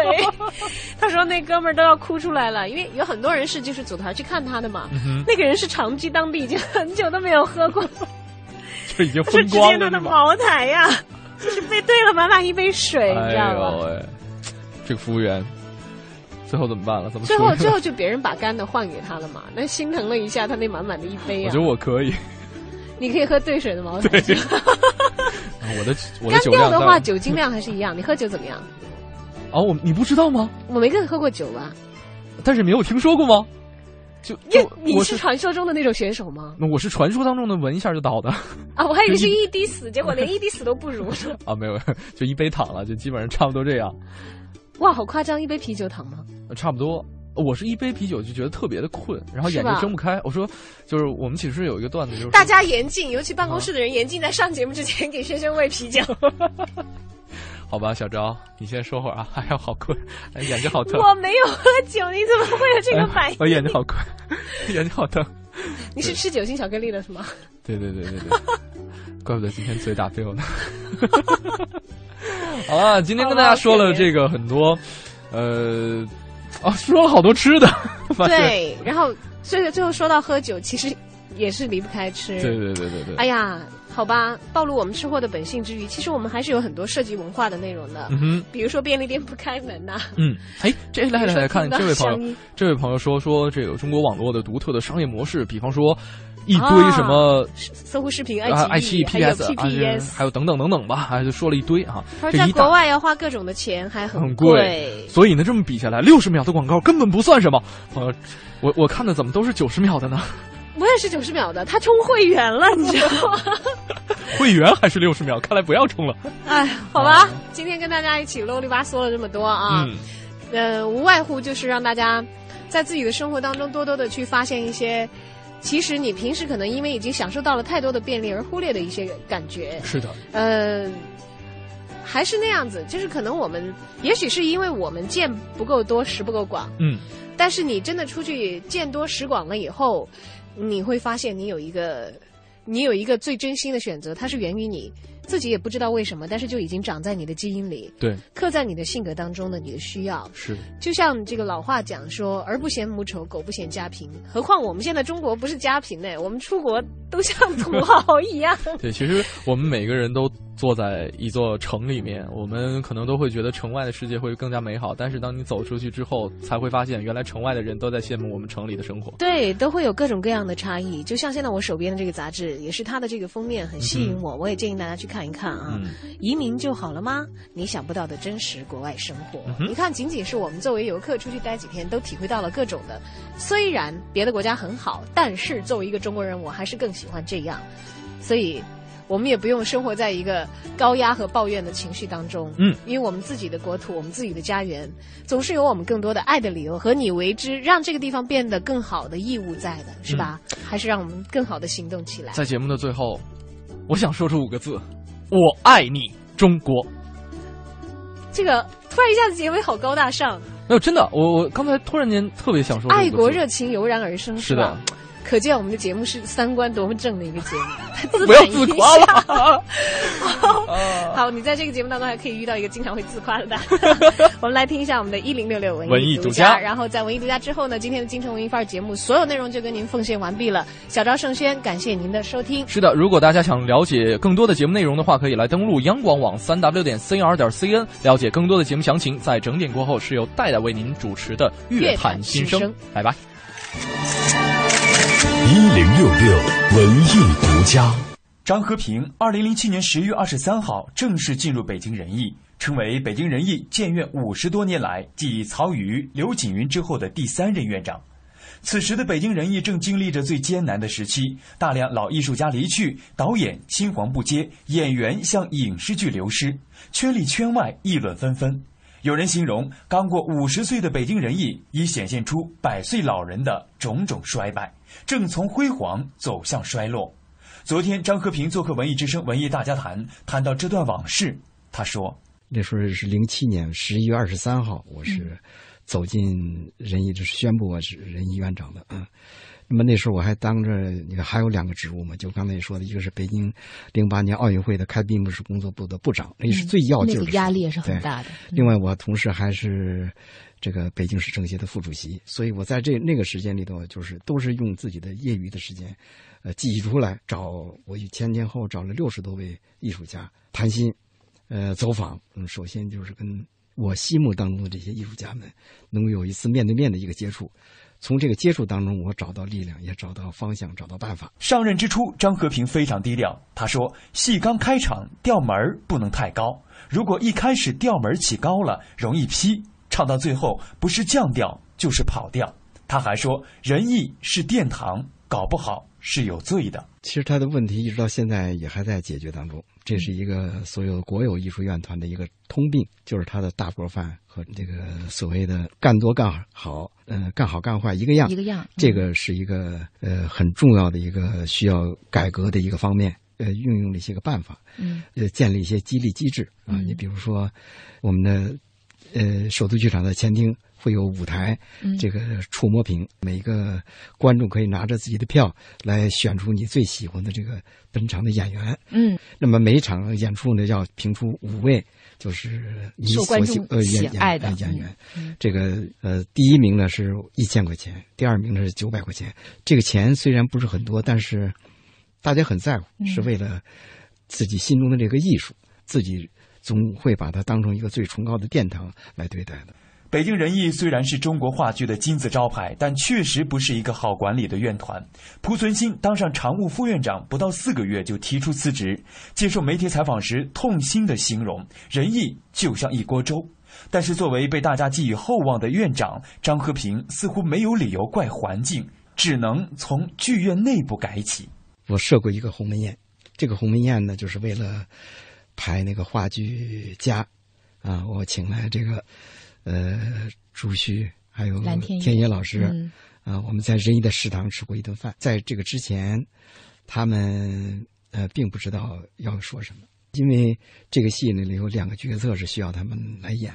S1: 他说那哥们儿都要哭出来了，因为有很多人是就是组团去看他的嘛。那个人是长居当地，已经很久都没有喝过，
S2: 就已经风光了。
S1: 他的茅台呀，就是被兑了满满一杯水，你知道吗？
S2: 这个服务员最后怎么办了？怎么
S1: 最后最后就别人把干的换给他了嘛？那心疼了一下他那满满的一杯啊。
S2: 我觉得我可以。
S1: 你可以喝兑水的茅台。
S2: 对，我的我的
S1: 酒量的话，酒精量还是一样。你喝酒怎么样？
S2: 哦，我你不知道吗？
S1: 我没跟你喝过酒吧。
S2: 但是没有听说过吗？就就
S1: 你是传说中的那种选手吗？
S2: 那我是传说当中的闻一下就倒的。
S1: 啊，我还以为是 一滴死，结果连一滴死都不如。
S2: 啊，没有，就一杯躺了，就基本上差不多这样。
S1: 哇，好夸张！一杯啤酒躺吗？
S2: 差不多。我是一杯啤酒就觉得特别的困，然后眼睛睁不开。我说，就是我们寝室有一个段子，就是
S1: 大家严禁，尤其办公室的人严禁在上节目之前给轩轩喂啤酒。
S2: 好吧，小昭，你先说会儿啊。哎呀，好困，眼睛好疼。
S1: 我没有喝酒，你怎么会有这个反应？
S2: 我 眼睛好困，眼睛好疼。
S1: 你是吃酒精巧克力了是吗？
S2: 对对对对对，怪不得今天嘴打飞我呢。好了，今天跟大家说了这个很多，呃。哦，说了好多吃的，
S1: 对，然后所以最后说到喝酒，其实也是离不开吃。
S2: 对对对对对。
S1: 哎呀，好吧，暴露我们吃货的本性之余，其实我们还是有很多涉及文化的内容的。嗯哼，比如说便利店不开门呐。
S2: 嗯，哎，这来来来看这位朋友，这位朋友说说这个中国网络的独特的商业模式，比方说。一堆什么
S1: 搜狐视频、
S2: 爱奇艺、
S1: PPS，
S2: 还有等等等等吧，还就说了一堆啊。
S1: 他说在国外要花各种的钱还
S2: 很
S1: 贵，
S2: 所以呢，这么比下来，六十秒的广告根本不算什么。呃，我我看的怎么都是九十秒的呢？
S1: 我也是九十秒的，他充会员了，你知道吗？
S2: 会员还是六十秒？看来不要充了。
S1: 哎，好吧，今天跟大家一起啰里吧嗦了这么多啊，呃，无外乎就是让大家在自己的生活当中多多的去发现一些，其实你平时可能因为已经享受到了太多的便利而忽略的一些感觉。
S2: 是的，
S1: 呃，还是那样子，就是可能我们也许是因为我们见不够多，识不够广，
S2: 嗯，
S1: 但是你真的出去见多识广了以后。你会发现，你有一个，你有一个最真心的选择，它是源于你自己也不知道为什么，但是就已经长在你的基因里，
S2: 对，
S1: 刻在你的性格当中的你的需要
S2: 是。
S1: 就像这个老话讲说，儿不嫌母丑，狗不嫌家贫。何况我们现在中国不是家贫呢，我们出国都像土豪一样。
S2: 对，其实我们每个人都。坐在一座城里面，我们可能都会觉得城外的世界会更加美好。但是当你走出去之后，才会发现原来城外的人都在羡慕我们城里的生活。
S1: 对，都会有各种各样的差异。就像现在我手边的这个杂志，也是它的这个封面很吸引我，我也建议大家去看一看啊。移民就好了吗？你想不到的真实国外生活。你看，仅仅是我们作为游客出去待几天，都体会到了各种的。虽然别的国家很好，但是作为一个中国人，我还是更喜欢这样。所以。我们也不用生活在一个高压和抱怨的情绪当中，
S2: 嗯，
S1: 因为我们自己的国土，我们自己的家园，总是有我们更多的爱的理由和你为之让这个地方变得更好的义务在的，是吧？还是让我们更好的行动起来。
S2: 在节目的最后，我想说出五个字：我爱你，中国。
S1: 这个突然一下子结尾好高大上。
S2: 没有，真的，我我刚才突然间特别想说，
S1: 爱国热情油然而生，
S2: 是的。
S1: 可见我们的节目是三观多么正的一个节目。
S2: 不要自夸了。
S1: 好，你在这个节目当中还可以遇到一个经常会自夸的。我们来听一下我们的一零六六
S2: 文艺
S1: 独
S2: 家。
S1: 然后在文艺独家之后呢，今天的京城文艺范儿节目所有内容就跟您奉献完毕了。小昭盛轩，感谢您的收听。
S2: 是的，如果大家想了解更多的节目内容的话，可以来登录央广网三 w 点 cr 点 cn，了解更多的节目详情。在整点过后，是由戴戴为您主持的《
S1: 乐
S2: 坛
S1: 新
S2: 生》，拜拜。
S3: 一零六六文艺独家，
S13: 张和平，二零零七年十月二十三号正式进入北京人艺，成为北京人艺建院五十多年来继曹禺、刘锦云之后的第三任院长。此时的北京人艺正经历着最艰难的时期，大量老艺术家离去，导演青黄不接，演员向影视剧流失，圈里圈外议论纷纷。有人形容，刚过五十岁的北京人艺已显现出百岁老人的种种衰败。正从辉煌走向衰落。昨天，张和平做客《文艺之声》文艺大家谈，谈到这段往事，他说：“
S14: 那时候是零七年十一月二十三号，我是走进人艺，就是宣布我是人艺院长的。嗯，那么那时候我还当着那个还有两个职务嘛，就刚才你说的，一个是北京零八年奥运会的开闭幕式工作部的部长，那是最要劲的，那
S1: 个压力也是很大的。
S14: 另外，我同时还是。”这个北京市政协的副主席，所以我在这那个时间里头，就是都是用自己的业余的时间，呃，记忆出来找我前前后找了六十多位艺术家谈心，呃，走访。嗯，首先就是跟我心目当中的这些艺术家们能够有一次面对面的一个接触，从这个接触当中，我找到力量，也找到方向，找到办法。
S13: 上任之初，张和平非常低调，他说：“戏刚开场，调门儿不能太高，如果一开始调门起高了，容易劈。”唱到最后，不是降调就是跑调。他还说：“仁义是殿堂，搞不好是有罪的。”
S14: 其实他的问题一直到现在也还在解决当中。这是一个所有国有艺术院团的一个通病，就是他的大锅饭和这个所谓的干多干好，嗯，干好干坏一个样，
S1: 一个样。
S14: 这个是一个呃很重要的一个需要改革的一个方面。呃，运用了一些个办法，
S1: 嗯，
S14: 呃，建立一些激励机制啊。你比如说，我们的。呃，首都剧场的前厅会有舞台，这个触摸屏，每个观众可以拿着自己的票来选出你最喜欢的这个本场的演员。
S1: 嗯，
S14: 那么每一场演出呢，要评出五位，就是你所喜呃演
S1: 爱的
S14: 演员。这个呃，第一名呢是一千块钱，第二名呢是九百块钱。这个钱虽然不是很多，但是大家很在乎，是为了自己心中的这个艺术，自己。总会把它当成一个最崇高的殿堂来对待的。
S13: 北京人艺虽然是中国话剧的金字招牌，但确实不是一个好管理的院团。濮存昕当上常务副院长不到四个月就提出辞职，接受媒体采访时痛心的形容：“人艺就像一锅粥。”但是作为被大家寄予厚望的院长，张和平似乎没有理由怪环境，只能从剧院内部改起。
S14: 我设过一个鸿门宴，这个鸿门宴呢，就是为了排那个话剧家，啊，我请来这个。呃，朱旭还有天野老师，啊，我们在仁义的食堂吃过一顿饭。在这个之前，他们呃并不知道要说什么，因为这个戏里有两个角色是需要他们来演。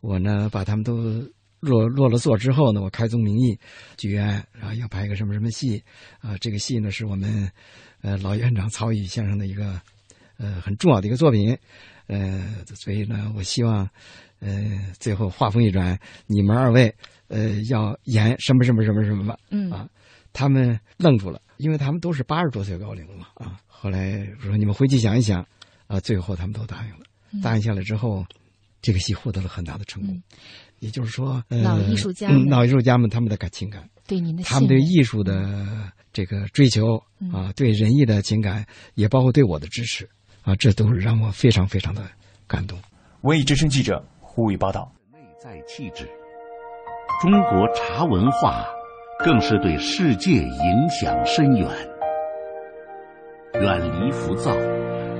S14: 我呢，把他们都落落了座之后呢，我开宗明义，剧院然后要拍一个什么什么戏啊，这个戏呢是我们呃老院长曹禺先生的一个呃很重要的一个作品，呃，所以呢，我希望。呃，最后话锋一转，你们二位，呃，要演什么什么什么什么吧？嗯啊，他们愣住了，因为他们都是八十多岁高龄了嘛啊。后来我说你们回去想一想，啊，最后他们都答应了。答应下来之后，这个戏获得了很大的成功。也就是说，
S1: 老艺术家，
S14: 老艺术家们他们的感情感，
S1: 对您的，
S14: 他们对艺术的这个追求啊，对仁义的情感，也包括对我的支持啊，这都是让我非常非常的感动。
S13: 文艺之声记者。呼吁报道。
S15: 内在气质，中国茶文化更是对世界影响深远。远离浮躁，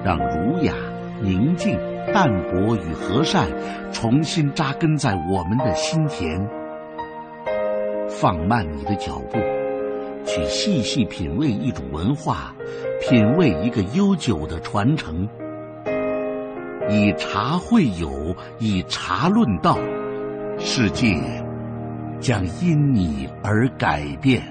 S15: 让儒雅、宁静、淡泊与和善重新扎根在我们的心田。放慢你的脚步，去细细品味一种文化，品味一个悠久的传承。以茶会友，以茶论道，世界将因你而改变。